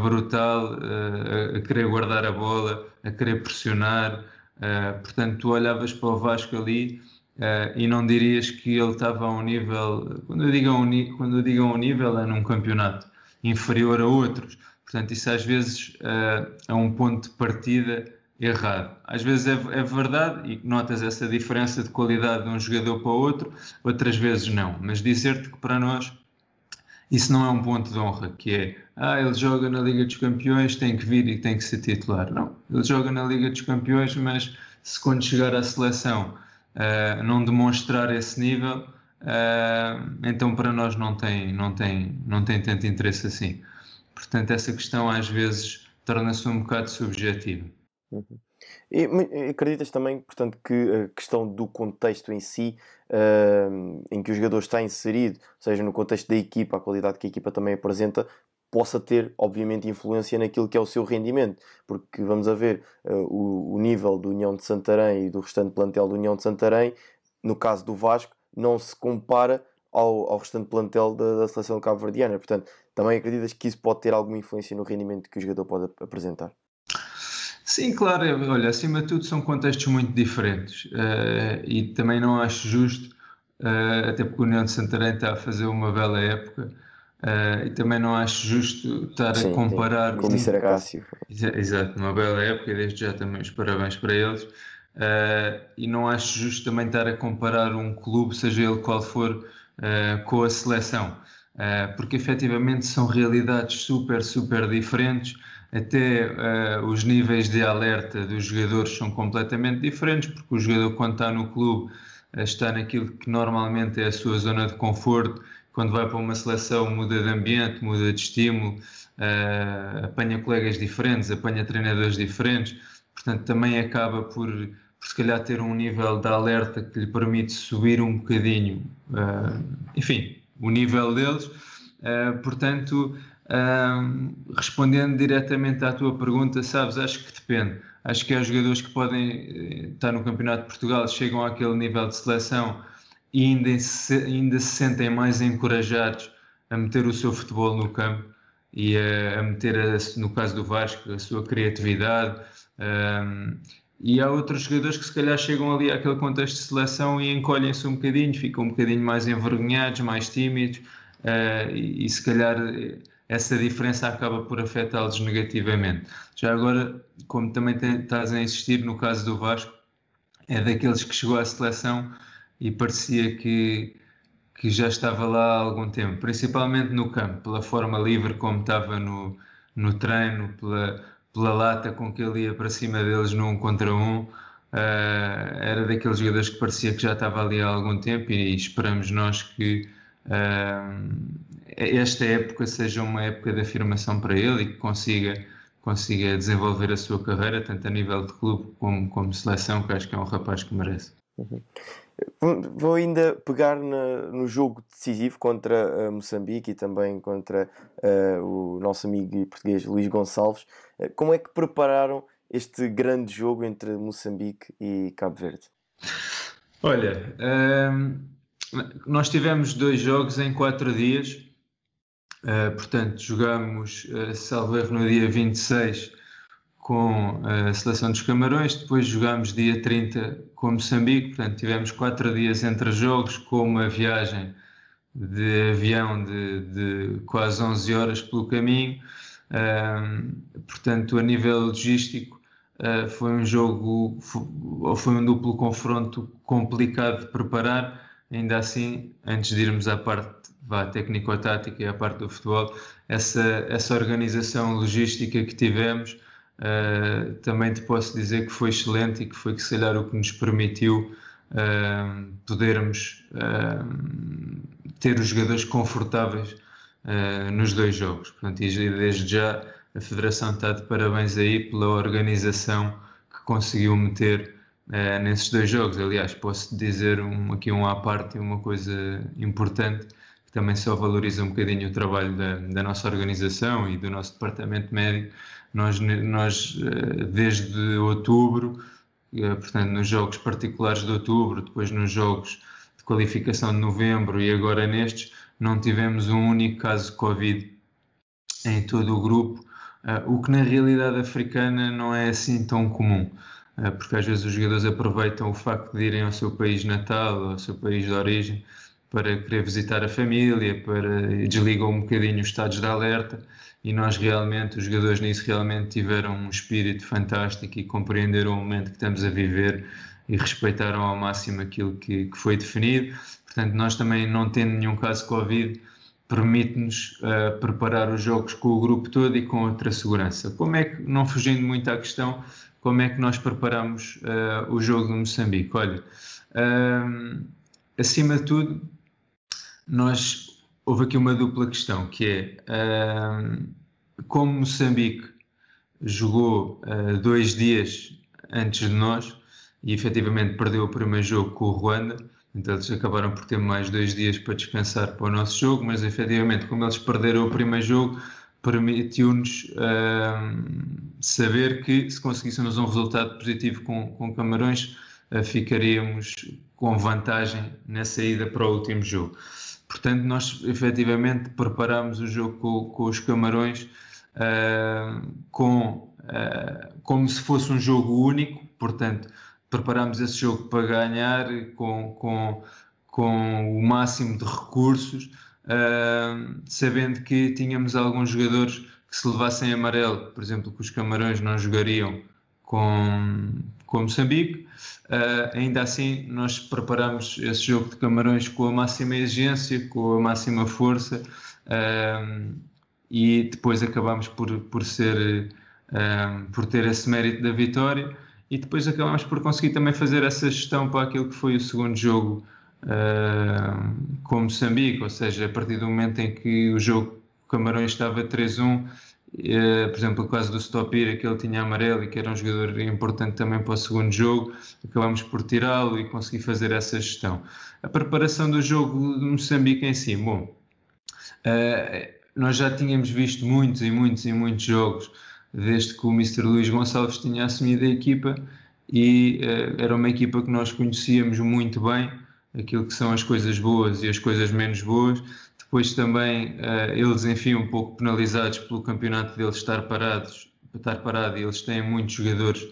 brutal a querer guardar a bola, a querer pressionar, portanto tu olhavas para o Vasco ali Uh, e não dirias que ele estava a um nível, quando eu digo a um, quando eu digo a um nível, é num campeonato inferior a outros. Portanto, isso às vezes uh, é um ponto de partida errado. Às vezes é, é, verdade e notas essa diferença de qualidade de um jogador para outro, outras vezes não. Mas dizer-te que para nós isso não é um ponto de honra, que é ah, ele joga na Liga dos Campeões, tem que vir e tem que ser titular. Não, ele joga na Liga dos Campeões, mas se quando chegar à seleção uh, não demonstrar esse nível, uh, então para nós não tem, não, tem, não tem tanto interesse assim. Portanto, essa questão às vezes torna-se um bocado subjetiva. Uhum. E, acreditas também, portanto, que a questão do contexto em si, uh, em que o jogador está inserido, seja no contexto da equipa, a qualidade que a equipa também apresenta, possa ter, obviamente, influência naquilo que é o seu rendimento, porque vamos a ver uh, o, o, nível do União de Santarém e do restante plantel do União de Santarém, no caso do Vasco, não se compara ao, ao restante plantel da, da seleção cabo-verdiana. Portanto, também acreditas que isso pode ter alguma influência no rendimento que o jogador pode apresentar? Sim, claro. Olha, acima de tudo são contextos muito diferentes uh, e também não acho justo, uh, até porque o União de Santarém está a fazer uma bela época uh, e também não acho justo estar sim, a comparar... Sim, como disse Cássio. Exato, uma bela época e desde já também os parabéns para eles. e não acho justo também estar a comparar um clube, seja ele qual for, com a seleção, porque efetivamente são realidades super, super diferentes até uh, os níveis de alerta dos jogadores são completamente diferentes, porque o jogador, quando está no clube, uh, está naquilo que normalmente é a sua zona de conforto. Quando vai para uma seleção, muda de ambiente, muda de estímulo, uh, apanha colegas diferentes, apanha treinadores diferentes, portanto, também acaba por, por se calhar ter um nível de alerta que lhe permite subir um bocadinho, enfim, o nível deles. portanto, um, respondendo diretamente à tua pergunta, sabes, acho que depende. Acho que há jogadores que podem eh, estar no Campeonato de Portugal, chegam àquele nível de seleção e ainda se, ainda se sentem mais encorajados a meter o seu futebol no campo e a, a meter, a, no caso do Vasco, a sua criatividade. Um, e há outros jogadores que se calhar chegam ali àquele contexto de seleção e encolhem-se um bocadinho, ficam um bocadinho mais envergonhados, mais tímidos uh, e, e se calhar essa diferença acaba por afetá-los negativamente. Já agora, como também estás a insistir no caso do Vasco, é daqueles que chegou à seleção e parecia que, que já estava lá há algum tempo, principalmente no campo, pela forma livre como estava no, no treino, pela, pela lata com que ele ia para cima deles num contra um. Uh, era daqueles jogadores que parecia que já estava ali há algum tempo e esperamos nós que esta época seja uma época de afirmação para ele e que consiga, consiga desenvolver a sua carreira, tanto a nível de clube como, como seleção, que acho que é um rapaz que merece. Uhum. Vou ainda pegar na, no jogo decisivo contra uh, Moçambique e também contra uh, o nosso amigo português Luís Gonçalves. Uh, como é que prepararam este grande jogo entre Moçambique e Cabo Verde? Olha, nós tivemos dois jogos em quatro dias, uh, portanto, jogamos, uh, no dia 26 com a seleção dos Camarões, depois jogámos dia 30 com Moçambique, portanto, tivemos quatro dias entre jogos, com uma viagem de avião de, de quase 11 horas pelo caminho. Uh, portanto, a nível logístico, uh, foi um jogo, ou foi um duplo confronto complicado de preparar ainda assim, antes de irmos à parte técnico-tática e à parte do futebol, essa, essa organização logística que tivemos, uh, também te posso dizer que foi excelente e que foi, que, se calhar, o que nos permitiu uh, podermos uh, ter os jogadores confortáveis nos dois jogos. Portanto, e desde já a Federação está de parabéns aí pela organização que conseguiu meter uh, nesses dois jogos. Aliás, posso dizer um, aqui um à parte uma coisa importante que também só valoriza um bocadinho o trabalho da, da nossa organização e do nosso departamento médico. Nós, nós uh, desde outubro, uh, portanto, nos jogos particulares de outubro, depois nos jogos de qualificação de novembro e agora nestes, não tivemos um único caso de Covid em todo o grupo, o que na realidade africana não é assim tão comum. Eh, porque às vezes os jogadores aproveitam o facto de irem ao seu país natal, ao seu país de origem, para querer visitar a família, para desligam um bocadinho os estados de alerta e nós realmente, os jogadores nisso realmente tiveram um espírito fantástico e compreenderam o momento que estamos a viver e respeitaram ao máximo aquilo que, que foi definido. Portanto, nós também não tendo nenhum caso Covid, permite-nos uh, preparar os jogos com o grupo todo e com outra segurança. Como é que, não fugindo muito à questão, como é que nós preparamos uh, o jogo do Moçambique? Olha, uh, acima de tudo, nós houve aqui uma dupla questão que é uh, como Moçambique jogou dois dias antes de nós e efetivamente perdeu o primeiro jogo com o Ruanda. Então eles acabaram por ter mais dois dias para descansar para o nosso jogo, mas efetivamente, como eles perderam o primeiro jogo, permitiu-nos saber que se conseguíssemos um resultado positivo com, com Camarões, uh, ficaríamos com vantagem na saída para o último jogo. Portanto, nós efetivamente preparamos o jogo com, com os Camarões uh, com, como se fosse um jogo único, portanto, preparamos esse jogo para ganhar com, com, com o máximo de recursos sabendo que tínhamos alguns jogadores que se levassem amarelo, por exemplo, que os Camarões não jogariam com, com Moçambique. Uh, ainda assim, nós preparamos esse jogo de Camarões com a máxima exigência, com a máxima força uh, e depois acabamos por, por ser por ter esse mérito da vitória e depois acabamos por conseguir também fazer essa gestão para aquilo que foi o segundo jogo uh, com Moçambique, ou seja, a partir do momento em que o jogo Camarões estava 3-1, uh, eh, por exemplo, o caso do Stopira, que ele tinha amarelo e que era um jogador importante também para o segundo jogo, acabamos por tirá-lo e conseguir fazer essa gestão. A preparação do jogo de Moçambique em si, bom, uh, nós já tínhamos visto muitos e muitos e muitos jogos desde que o Mr. Luís Gonçalves tinha assumido a equipa e era uma equipa que nós conhecíamos muito bem aquilo que são as coisas boas e as coisas menos boas. Depois também uh, eles, enfim, um pouco penalizados pelo campeonato deles estar parados, estar parado, e eles têm muitos jogadores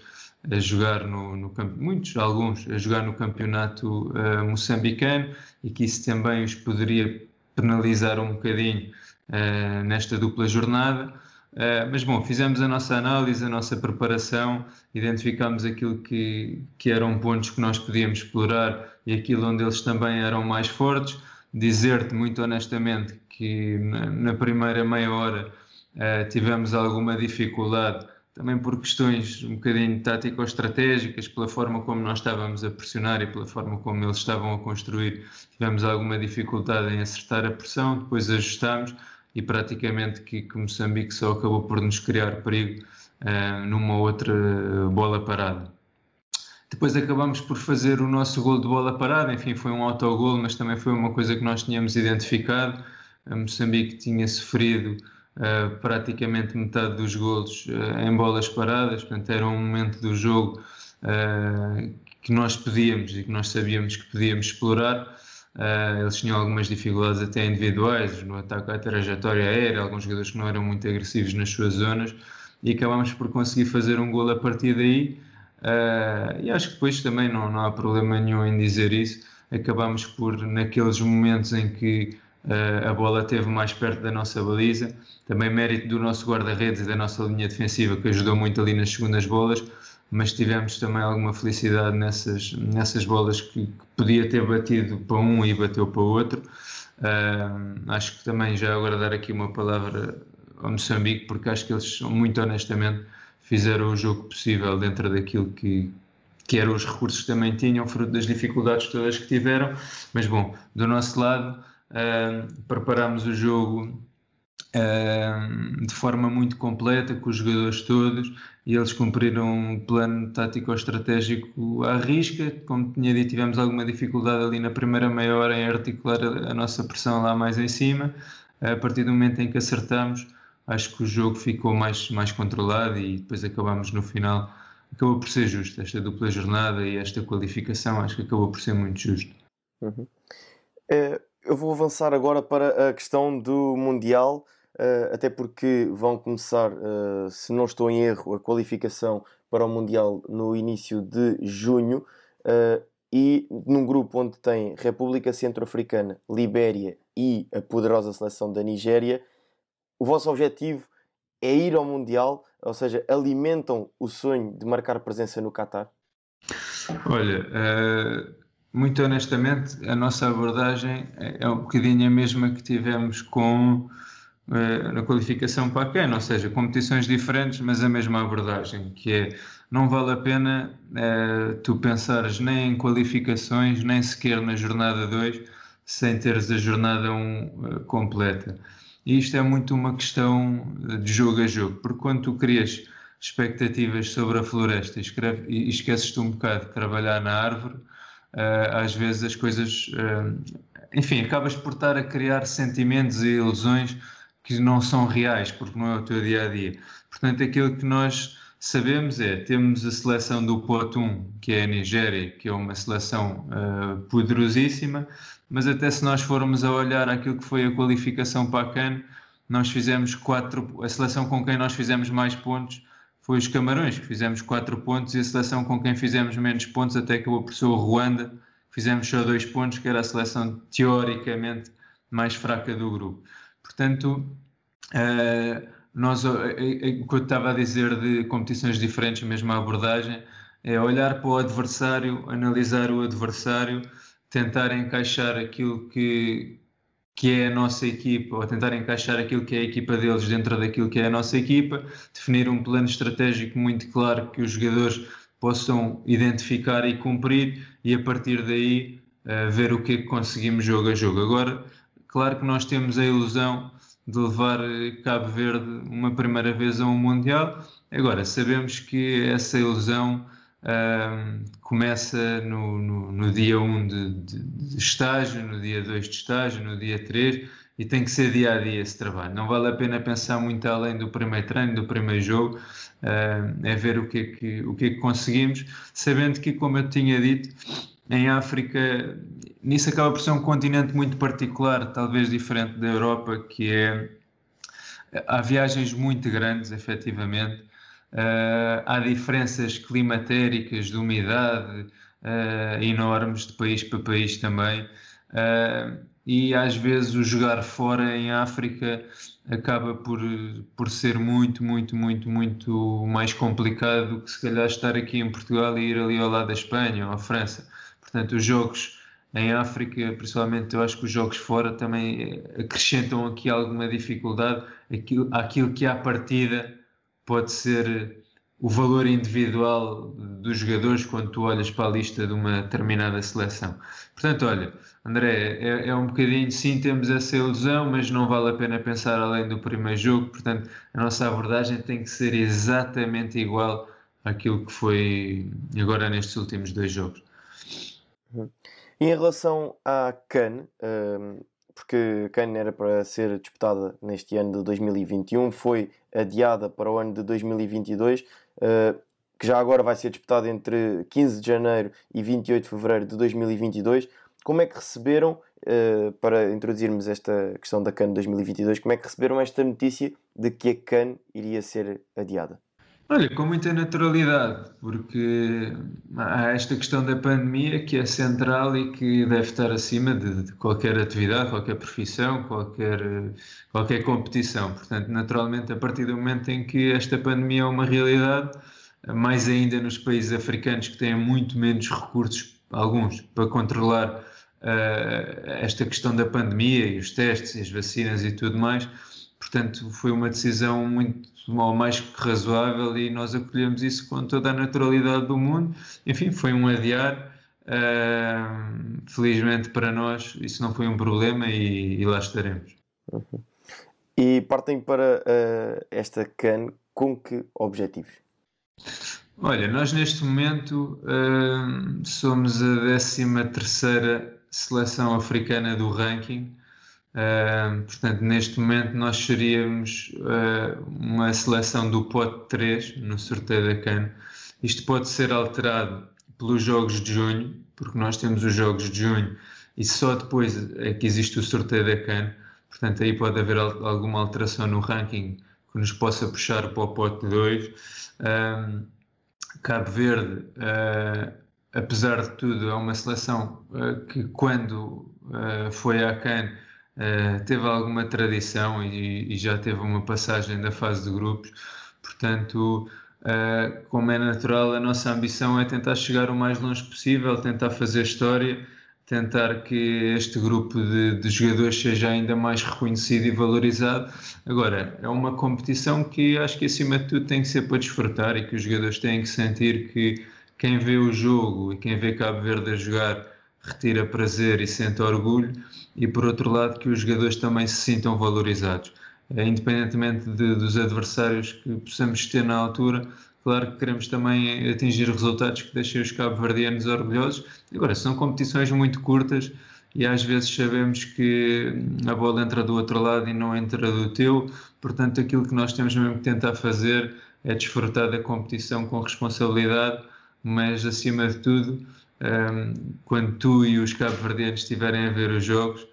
a jogar no, no muitos, alguns, a jogar no campeonato uh, moçambicano e que isso também os poderia penalizar um bocadinho uh, nesta dupla jornada. Uh, mas bom, fizemos a nossa análise, a nossa preparação, identificámos aquilo que, que eram pontos que nós podíamos explorar e aquilo onde eles também eram mais fortes. Dizer-te muito honestamente que na, primeira meia hora uh, tivemos alguma dificuldade, também por questões um bocadinho tático-estratégicas, pela forma como nós estávamos a pressionar e pela forma como eles estavam a construir, tivemos alguma dificuldade em acertar a pressão, depois ajustámos e praticamente que, que Moçambique só acabou por nos criar perigo uh, numa outra bola parada. Depois acabamos por fazer o nosso gol de bola parada, enfim, foi um autogol, mas também foi uma coisa que nós tínhamos identificado. A Moçambique tinha sofrido uh, praticamente metade dos golos uh, em bolas paradas, portanto era um momento do jogo uh, que nós podíamos e que nós sabíamos que podíamos explorar. eles tinham algumas dificuldades até individuais no ataque à trajetória aérea, alguns jogadores que não eram muito agressivos nas suas zonas e acabamos por conseguir fazer um gol a partir daí Uh, e acho que depois também não, não há problema nenhum em dizer isso. Acabamos por, naqueles momentos em que uh, a bola esteve mais perto da nossa baliza, também mérito do nosso guarda-redes e da nossa linha defensiva, que ajudou muito ali nas segundas bolas, mas tivemos também alguma felicidade nessas, nessas bolas que, que podia ter batido para um e bateu para o outro. Uh, acho que também já agora dar aqui uma palavra ao Moçambique, porque acho que eles, muito honestamente, fizeram o jogo possível dentro daquilo que, que eram os recursos que também tinham, fruto das dificuldades todas que tiveram. Mas bom, do nosso lado, uh, preparámos o jogo de forma muito completa, com os jogadores todos, e eles cumpriram um plano tático-estratégico à risca. Como tinha dito, tivemos alguma dificuldade ali na primeira meia hora em articular a, a nossa pressão lá mais em cima. A partir do momento em que acertamos, acho que o jogo ficou mais, mais controlado e depois acabamos no final. Acabou por ser justo esta dupla jornada e esta qualificação, acho que acabou por ser muito justo. Uhum. É, eu vou avançar agora para a questão do Mundial, uh, até porque vão começar, uh, se não estou em erro, a qualificação para o Mundial no início de junho. E num grupo onde tem República Centro-Africana, Libéria e a poderosa seleção da Nigéria, o vosso objetivo é ir ao Mundial, ou seja, alimentam o sonho de marcar presença no Qatar? Olha, uh, muito honestamente, a nossa abordagem é um bocadinho a mesma que tivemos com uh, na qualificação para a ou seja, competições diferentes, mas a mesma abordagem, que é não vale a pena uh, tu pensares nem em qualificações, nem sequer na jornada 2, sem teres a jornada 1 um, completa. E isto é muito uma questão de jogo a jogo, porque quando tu querias expectativas sobre a floresta e, esqueces-te um bocado de trabalhar na árvore, uh, às vezes as coisas. Uh, enfim, acabas por estar a criar sentimentos e ilusões que não são reais, porque não é o teu dia a dia. Portanto, aquilo que nós sabemos é, temos a seleção do Potum, que é a Nigéria, que é uma seleção uh, poderosíssima, mas até se nós formos a olhar aquilo que foi a qualificação para a CAN, nós fizemos quatro, a seleção com quem nós fizemos mais pontos foi os Camarões, que fizemos quatro pontos, e a seleção com quem fizemos menos pontos até acabou por ser o Ruanda, fizemos só dois pontos, que era a seleção teoricamente mais fraca do grupo. Portanto, uh, nós, o que eu estava a dizer de competições diferentes, mesmo a abordagem, é olhar para o adversário, analisar o adversário, tentar encaixar aquilo que, que é a nossa equipa, ou tentar encaixar aquilo que é a equipa deles dentro daquilo que é a nossa equipa, definir um plano estratégico muito claro que os jogadores possam identificar e cumprir e a partir daí uh, ver o que é que conseguimos jogo a jogo. Agora, claro que nós temos a ilusão de levar Cabo Verde uma primeira vez a um Mundial, agora sabemos que essa ilusão começa no, no, no, dia 1 de, de, de, estágio, no dia 2 de estágio, no dia 3 e tem que ser dia a dia esse trabalho. Não vale a pena pensar muito além do primeiro treino, do primeiro jogo, uh, é ver o que é que, o que, é que conseguimos, sabendo que, como eu tinha dito, em África, nisso acaba por ser um continente muito particular, talvez diferente da Europa, que é. Há viagens muito grandes, efetivamente, Uh, há diferenças climatéricas, de umidade uh, enormes de país para país também. Uh, e às vezes o jogar fora em África acaba por, por ser muito, muito, muito, muito mais complicado do que se calhar estar aqui em Portugal e ir ali ao lado da Espanha ou à França. Portanto, os jogos em África, principalmente, eu acho que os jogos fora também acrescentam aqui alguma dificuldade àquilo, àquilo que à partida pode ser o valor individual dos jogadores quando tu olhas para a lista de uma determinada seleção. Portanto, olha, André, é, é, um bocadinho, sim, temos essa ilusão, mas não vale a pena pensar além do primeiro jogo, portanto, a nossa abordagem tem que ser exatamente igual àquilo que foi agora nestes últimos dois jogos. Em relação à CAN, porque Cannes era para ser disputada neste ano de 2021, foi adiada para o ano de 2022, eh, que já agora vai ser disputada entre 15 de janeiro e 28 de fevereiro de 2022. Como é que receberam, eh, para introduzirmos esta questão da CAN 2022, como é que receberam esta notícia de que a CAN iria ser adiada? Olha, com muita naturalidade, porque há esta questão da pandemia que é central e que deve estar acima de, de qualquer atividade, qualquer profissão, qualquer, qualquer competição. Portanto, naturalmente, a partir do momento em que esta pandemia é uma realidade, mais ainda nos países africanos que têm muito menos recursos, alguns, para controlar uh, esta questão da pandemia e os testes e as vacinas e tudo mais. Portanto, foi uma decisão muito ou mais que razoável e nós acolhemos isso com toda a naturalidade do mundo. Enfim, foi um adiar. Uh, felizmente para nós isso não foi um problema e, e lá estaremos. Uhum. E partem para uh, esta CAN com que objetivos? Olha, nós neste momento uh, somos a 13 terceira seleção africana do ranking Uh, portanto, neste momento nós seríamos uh, uma seleção do pote 3 no sorteio da CAN. Isto pode ser alterado pelos jogos de junho, porque nós temos os jogos de junho e só depois é que existe o sorteio da CAN. Portanto, aí pode haver alguma alteração no ranking que nos possa puxar para o pote 2. Uh, Cabo Verde, ah, apesar de tudo, é uma seleção que quando foi à CAN uh, teve alguma tradição e, e, já teve uma passagem da fase de grupos, portanto, uh, como é natural, a nossa ambição é tentar chegar o mais longe possível, tentar fazer história, tentar que este grupo de, de jogadores seja ainda mais reconhecido e valorizado. Agora, é uma competição que acho que acima de tudo tem que ser para desfrutar e que os jogadores têm que sentir que quem vê o jogo e quem vê Cabo Verde a jogar retira prazer e sente orgulho, e por outro lado que os jogadores também se sintam valorizados. independentemente de, dos adversários que possamos ter na altura, claro que queremos também atingir resultados que deixem os cabo-verdianos orgulhosos. Agora, são competições muito curtas e às vezes sabemos que a bola entra do outro lado e não entra do teu, portanto, aquilo que nós temos mesmo que tentar fazer é desfrutar da competição com responsabilidade, mas acima de tudo, um, quando tu e os cabo-verdianos estiverem a ver os jogos,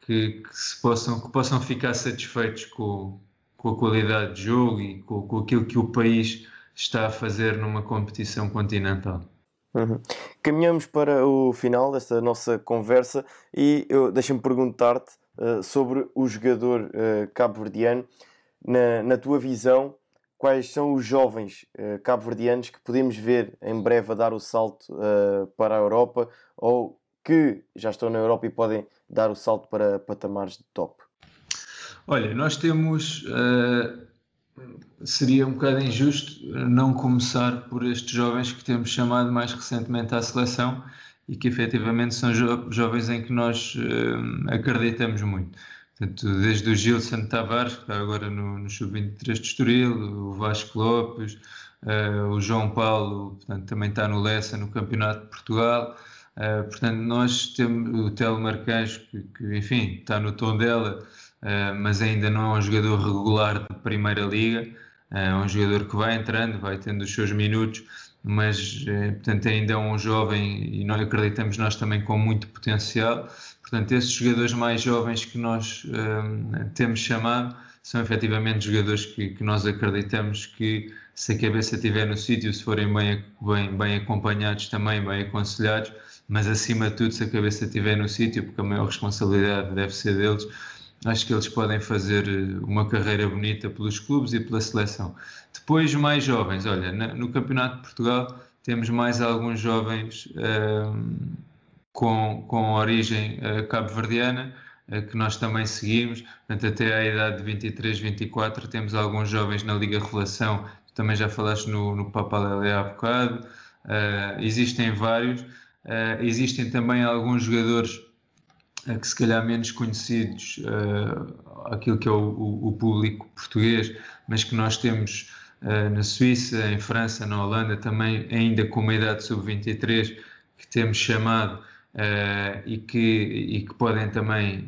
que, que, se possam, que possam ficar satisfeitos com, com a qualidade de jogo e com, com aquilo que o país está a fazer numa competição continental. Uhum. Caminhamos para o final desta nossa conversa e deixa-me perguntar-te uh, sobre o jogador uh, cabo-verdiano. Na, na, tua visão, quais são os jovens uh, cabo-verdianos que podemos ver em breve a dar o salto para a Europa ou que já estão na Europa e podem dar o salto para patamares de top? Olha, nós temos seria um bocado injusto não começar por estes jovens que temos chamado mais recentemente à seleção e que efetivamente são jo jovens em que nós uh, acreditamos muito. Portanto, desde o Gilson Tavares, que está agora no, no Sub-23 de Estoril, o Vasco Lopes, uh, o João Paulo, portanto, também está no Lessa, no Campeonato de Portugal. Uh, portanto, nós temos o Telmo Arcanjo, que, que, enfim, está no tom dela, uh, mas ainda não é um jogador regular de Primeira Liga. É um jogador que vai entrando, vai tendo os seus minutos, mas é, portanto ainda é um jovem e nós acreditamos nós também com muito potencial. Portanto, esses jogadores mais jovens que nós um, temos chamado são efetivamente jogadores que, que, nós acreditamos que se a cabeça estiver no sítio, se forem bem, bem, bem acompanhados também, bem aconselhados, mas acima de tudo se a cabeça estiver no sítio, porque a maior responsabilidade deve ser deles, acho que eles podem fazer eh, uma carreira bonita pelos clubes e pela seleção. Depois, mais jovens, olha, no Campeonato de Portugal temos mais alguns jovens ehm, com, com origem uh, cabo-verdiana uh, que nós também seguimos, portanto, até à idade de 23, 24, temos alguns jovens na Liga Revelação, tu também já falaste no, no Papalele há bocado, existem vários, existem também alguns jogadores que se calhar menos conhecidos uh, aquilo que é o, o, público português, mas que nós temos uh, na Suíça, em França, na Holanda, também ainda com uma idade sub-23, que temos chamado uh, e, que, e que podem também,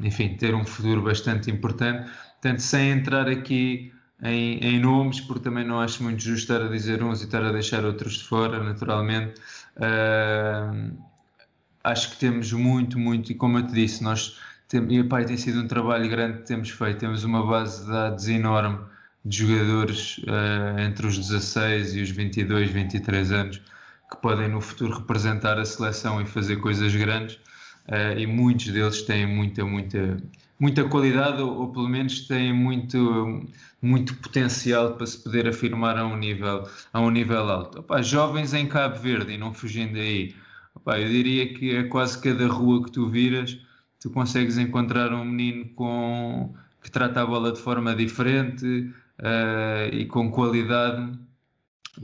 enfim, ter um futuro bastante importante. Portanto, sem entrar aqui em, em, nomes, porque também não acho muito justo estar a dizer uns e estar a deixar outros de fora, naturalmente. Uh, acho que temos muito, muito, e como eu te disse, nós temos, e pai, tem sido um trabalho grande que temos feito, temos uma base de dados enorme de jogadores uh, entre os 16 e os 22, 23 anos que podem no futuro representar a seleção e fazer coisas grandes uh, e muitos deles têm muita, muita, muita qualidade ou, ou, pelo menos têm muito, muito potencial para se poder afirmar a um nível, a um nível alto. Opa, jovens em Cabo Verde e não fugindo aí, Opa, eu diria que é quase cada rua que tu viras, tu consegues encontrar um menino com, que trata a bola de forma diferente uh, e com qualidade,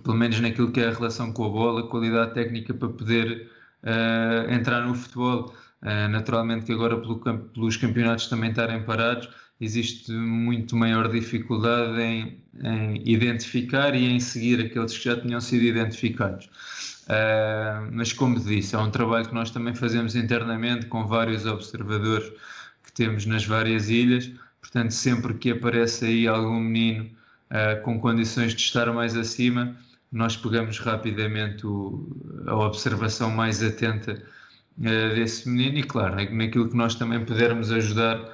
pelo menos naquilo que é a relação com a bola, qualidade técnica para poder uh, entrar no futebol. Uh, naturalmente que agora pelo, pelos campeonatos também estarem parados, existe muito maior dificuldade em, em, identificar e em seguir aqueles que já tinham sido identificados. Uh, mas, como disse, é um trabalho que nós também fazemos internamente com vários observadores que temos nas várias ilhas. Portanto, sempre que aparece aí algum menino uh, com condições de estar mais acima, nós pegamos rapidamente o, a observação mais atenta uh, desse menino e, claro, naquilo que nós também pudermos ajudar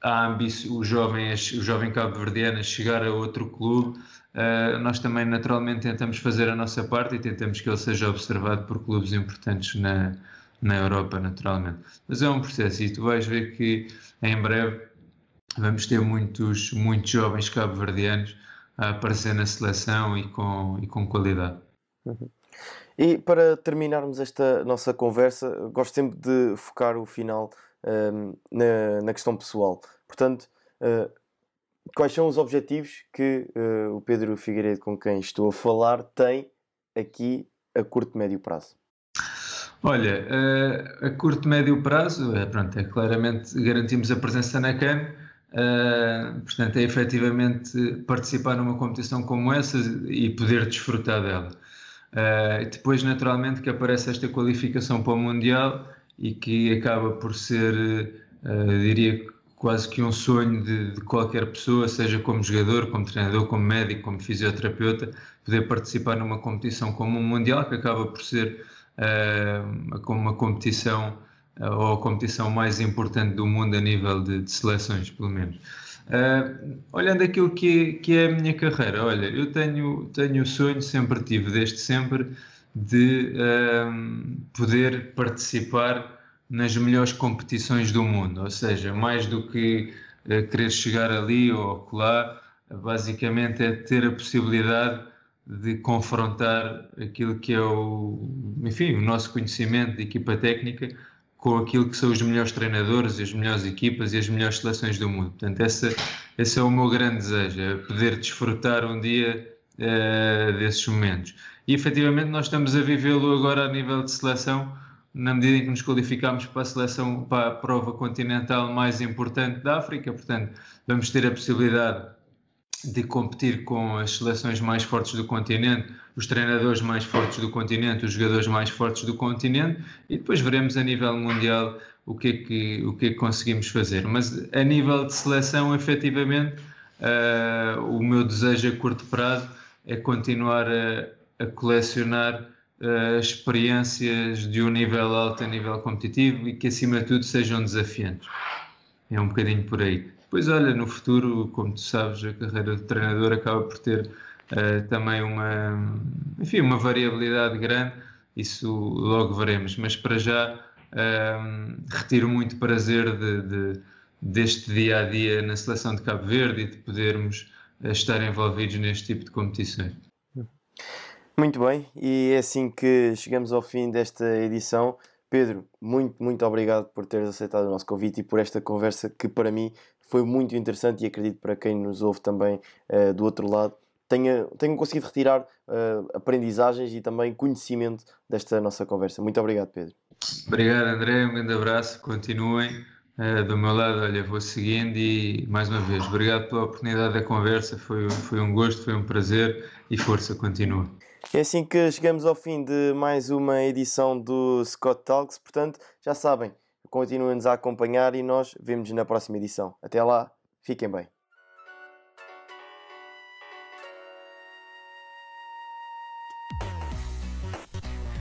a o jovem, o jovem cabo-verdiano a chegar a outro clube, uh, nós também naturalmente tentamos fazer a nossa parte e tentamos que ele seja observado por clubes importantes na, na Europa, naturalmente. Mas é um processo e tu vais ver que em breve vamos ter muitos, muitos jovens cabo-verdianos a aparecer na seleção e com, e com qualidade. Uhum. E para terminarmos esta nossa conversa, gosto sempre de focar o final um, ehm, na, na, questão pessoal. Portanto, uh, quais são os objetivos que uh, o Pedro Figueiredo, com quem estou a falar, tem aqui a curto e médio prazo? Olha, uh, a curto e médio prazo, é, pronto, é claramente garantimos a presença na CAN, Uh, portanto, é efetivamente participar numa competição como essa e poder desfrutar dela. Depois, naturalmente, que aparece esta qualificação para o Mundial e que acaba por ser, diria, quase que um sonho de, de, qualquer pessoa, seja como jogador, como treinador, como médico, como fisioterapeuta, poder participar numa competição como o Mundial, que acaba por ser uh, uma competição ou a competição mais importante do mundo a nível de, de seleções, pelo menos. Uh, olhando aquilo que, que é a minha carreira, olha, eu tenho, tenho o sonho, sempre tive, desde sempre, de uh, poder participar nas melhores competições do mundo, ou seja, mais do que uh, querer chegar ali ou lá, basicamente é ter a possibilidade de confrontar aquilo que é o, enfim, o nosso conhecimento de equipa técnica com aquilo que são os melhores treinadores, as melhores equipas e as melhores seleções do mundo. Portanto, essa, esse é o meu grande desejo, é poder desfrutar um dia uh, desses momentos. E efetivamente nós estamos a vivê-lo agora a nível de seleção, na medida em que nos qualificamos para a seleção, para a prova continental mais importante da África, portanto, vamos ter a possibilidade de competir com as seleções mais fortes do continente, os treinadores mais fortes do continente, os jogadores mais fortes do continente e depois veremos a nível mundial o que é que, o que, é que conseguimos fazer. Mas a nível de seleção, efetivamente, uh, o meu desejo a curto prazo é continuar a, a colecionar uh, experiências de um nível alto a nível competitivo e que, acima de tudo, sejam desafiantes. É um bocadinho por aí. Pois olha, no futuro, como tu sabes, a carreira de treinador acaba por ter uh, também uma, enfim, uma variabilidade grande, isso logo veremos, mas para já uh, retiro muito prazer de, de, deste dia a dia na seleção de Cabo Verde e de podermos uh, estar envolvidos neste tipo de competições. Muito bem, e é assim que chegamos ao fim desta edição. Pedro, muito, muito obrigado por teres aceitado o nosso convite e por esta conversa que para mim foi muito interessante e acredito para quem nos ouve também uh, do outro lado tenha, tenham conseguido retirar uh, aprendizagens e também conhecimento desta nossa conversa. Muito obrigado, Pedro. Obrigado, André. Um grande abraço. Continuem. Uh, do meu lado, olha, vou seguindo e mais uma vez, obrigado pela oportunidade da conversa. Foi, foi um gosto, foi um prazer e força, continua. É assim que chegamos ao fim de mais uma edição do Scott Talks. Portanto, já sabem, continuem-nos a acompanhar e nós vemos na próxima edição. Até lá, fiquem bem.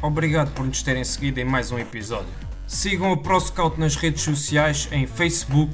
Obrigado por nos terem seguido em mais um episódio. Sigam o ProScout nas redes sociais em Facebook,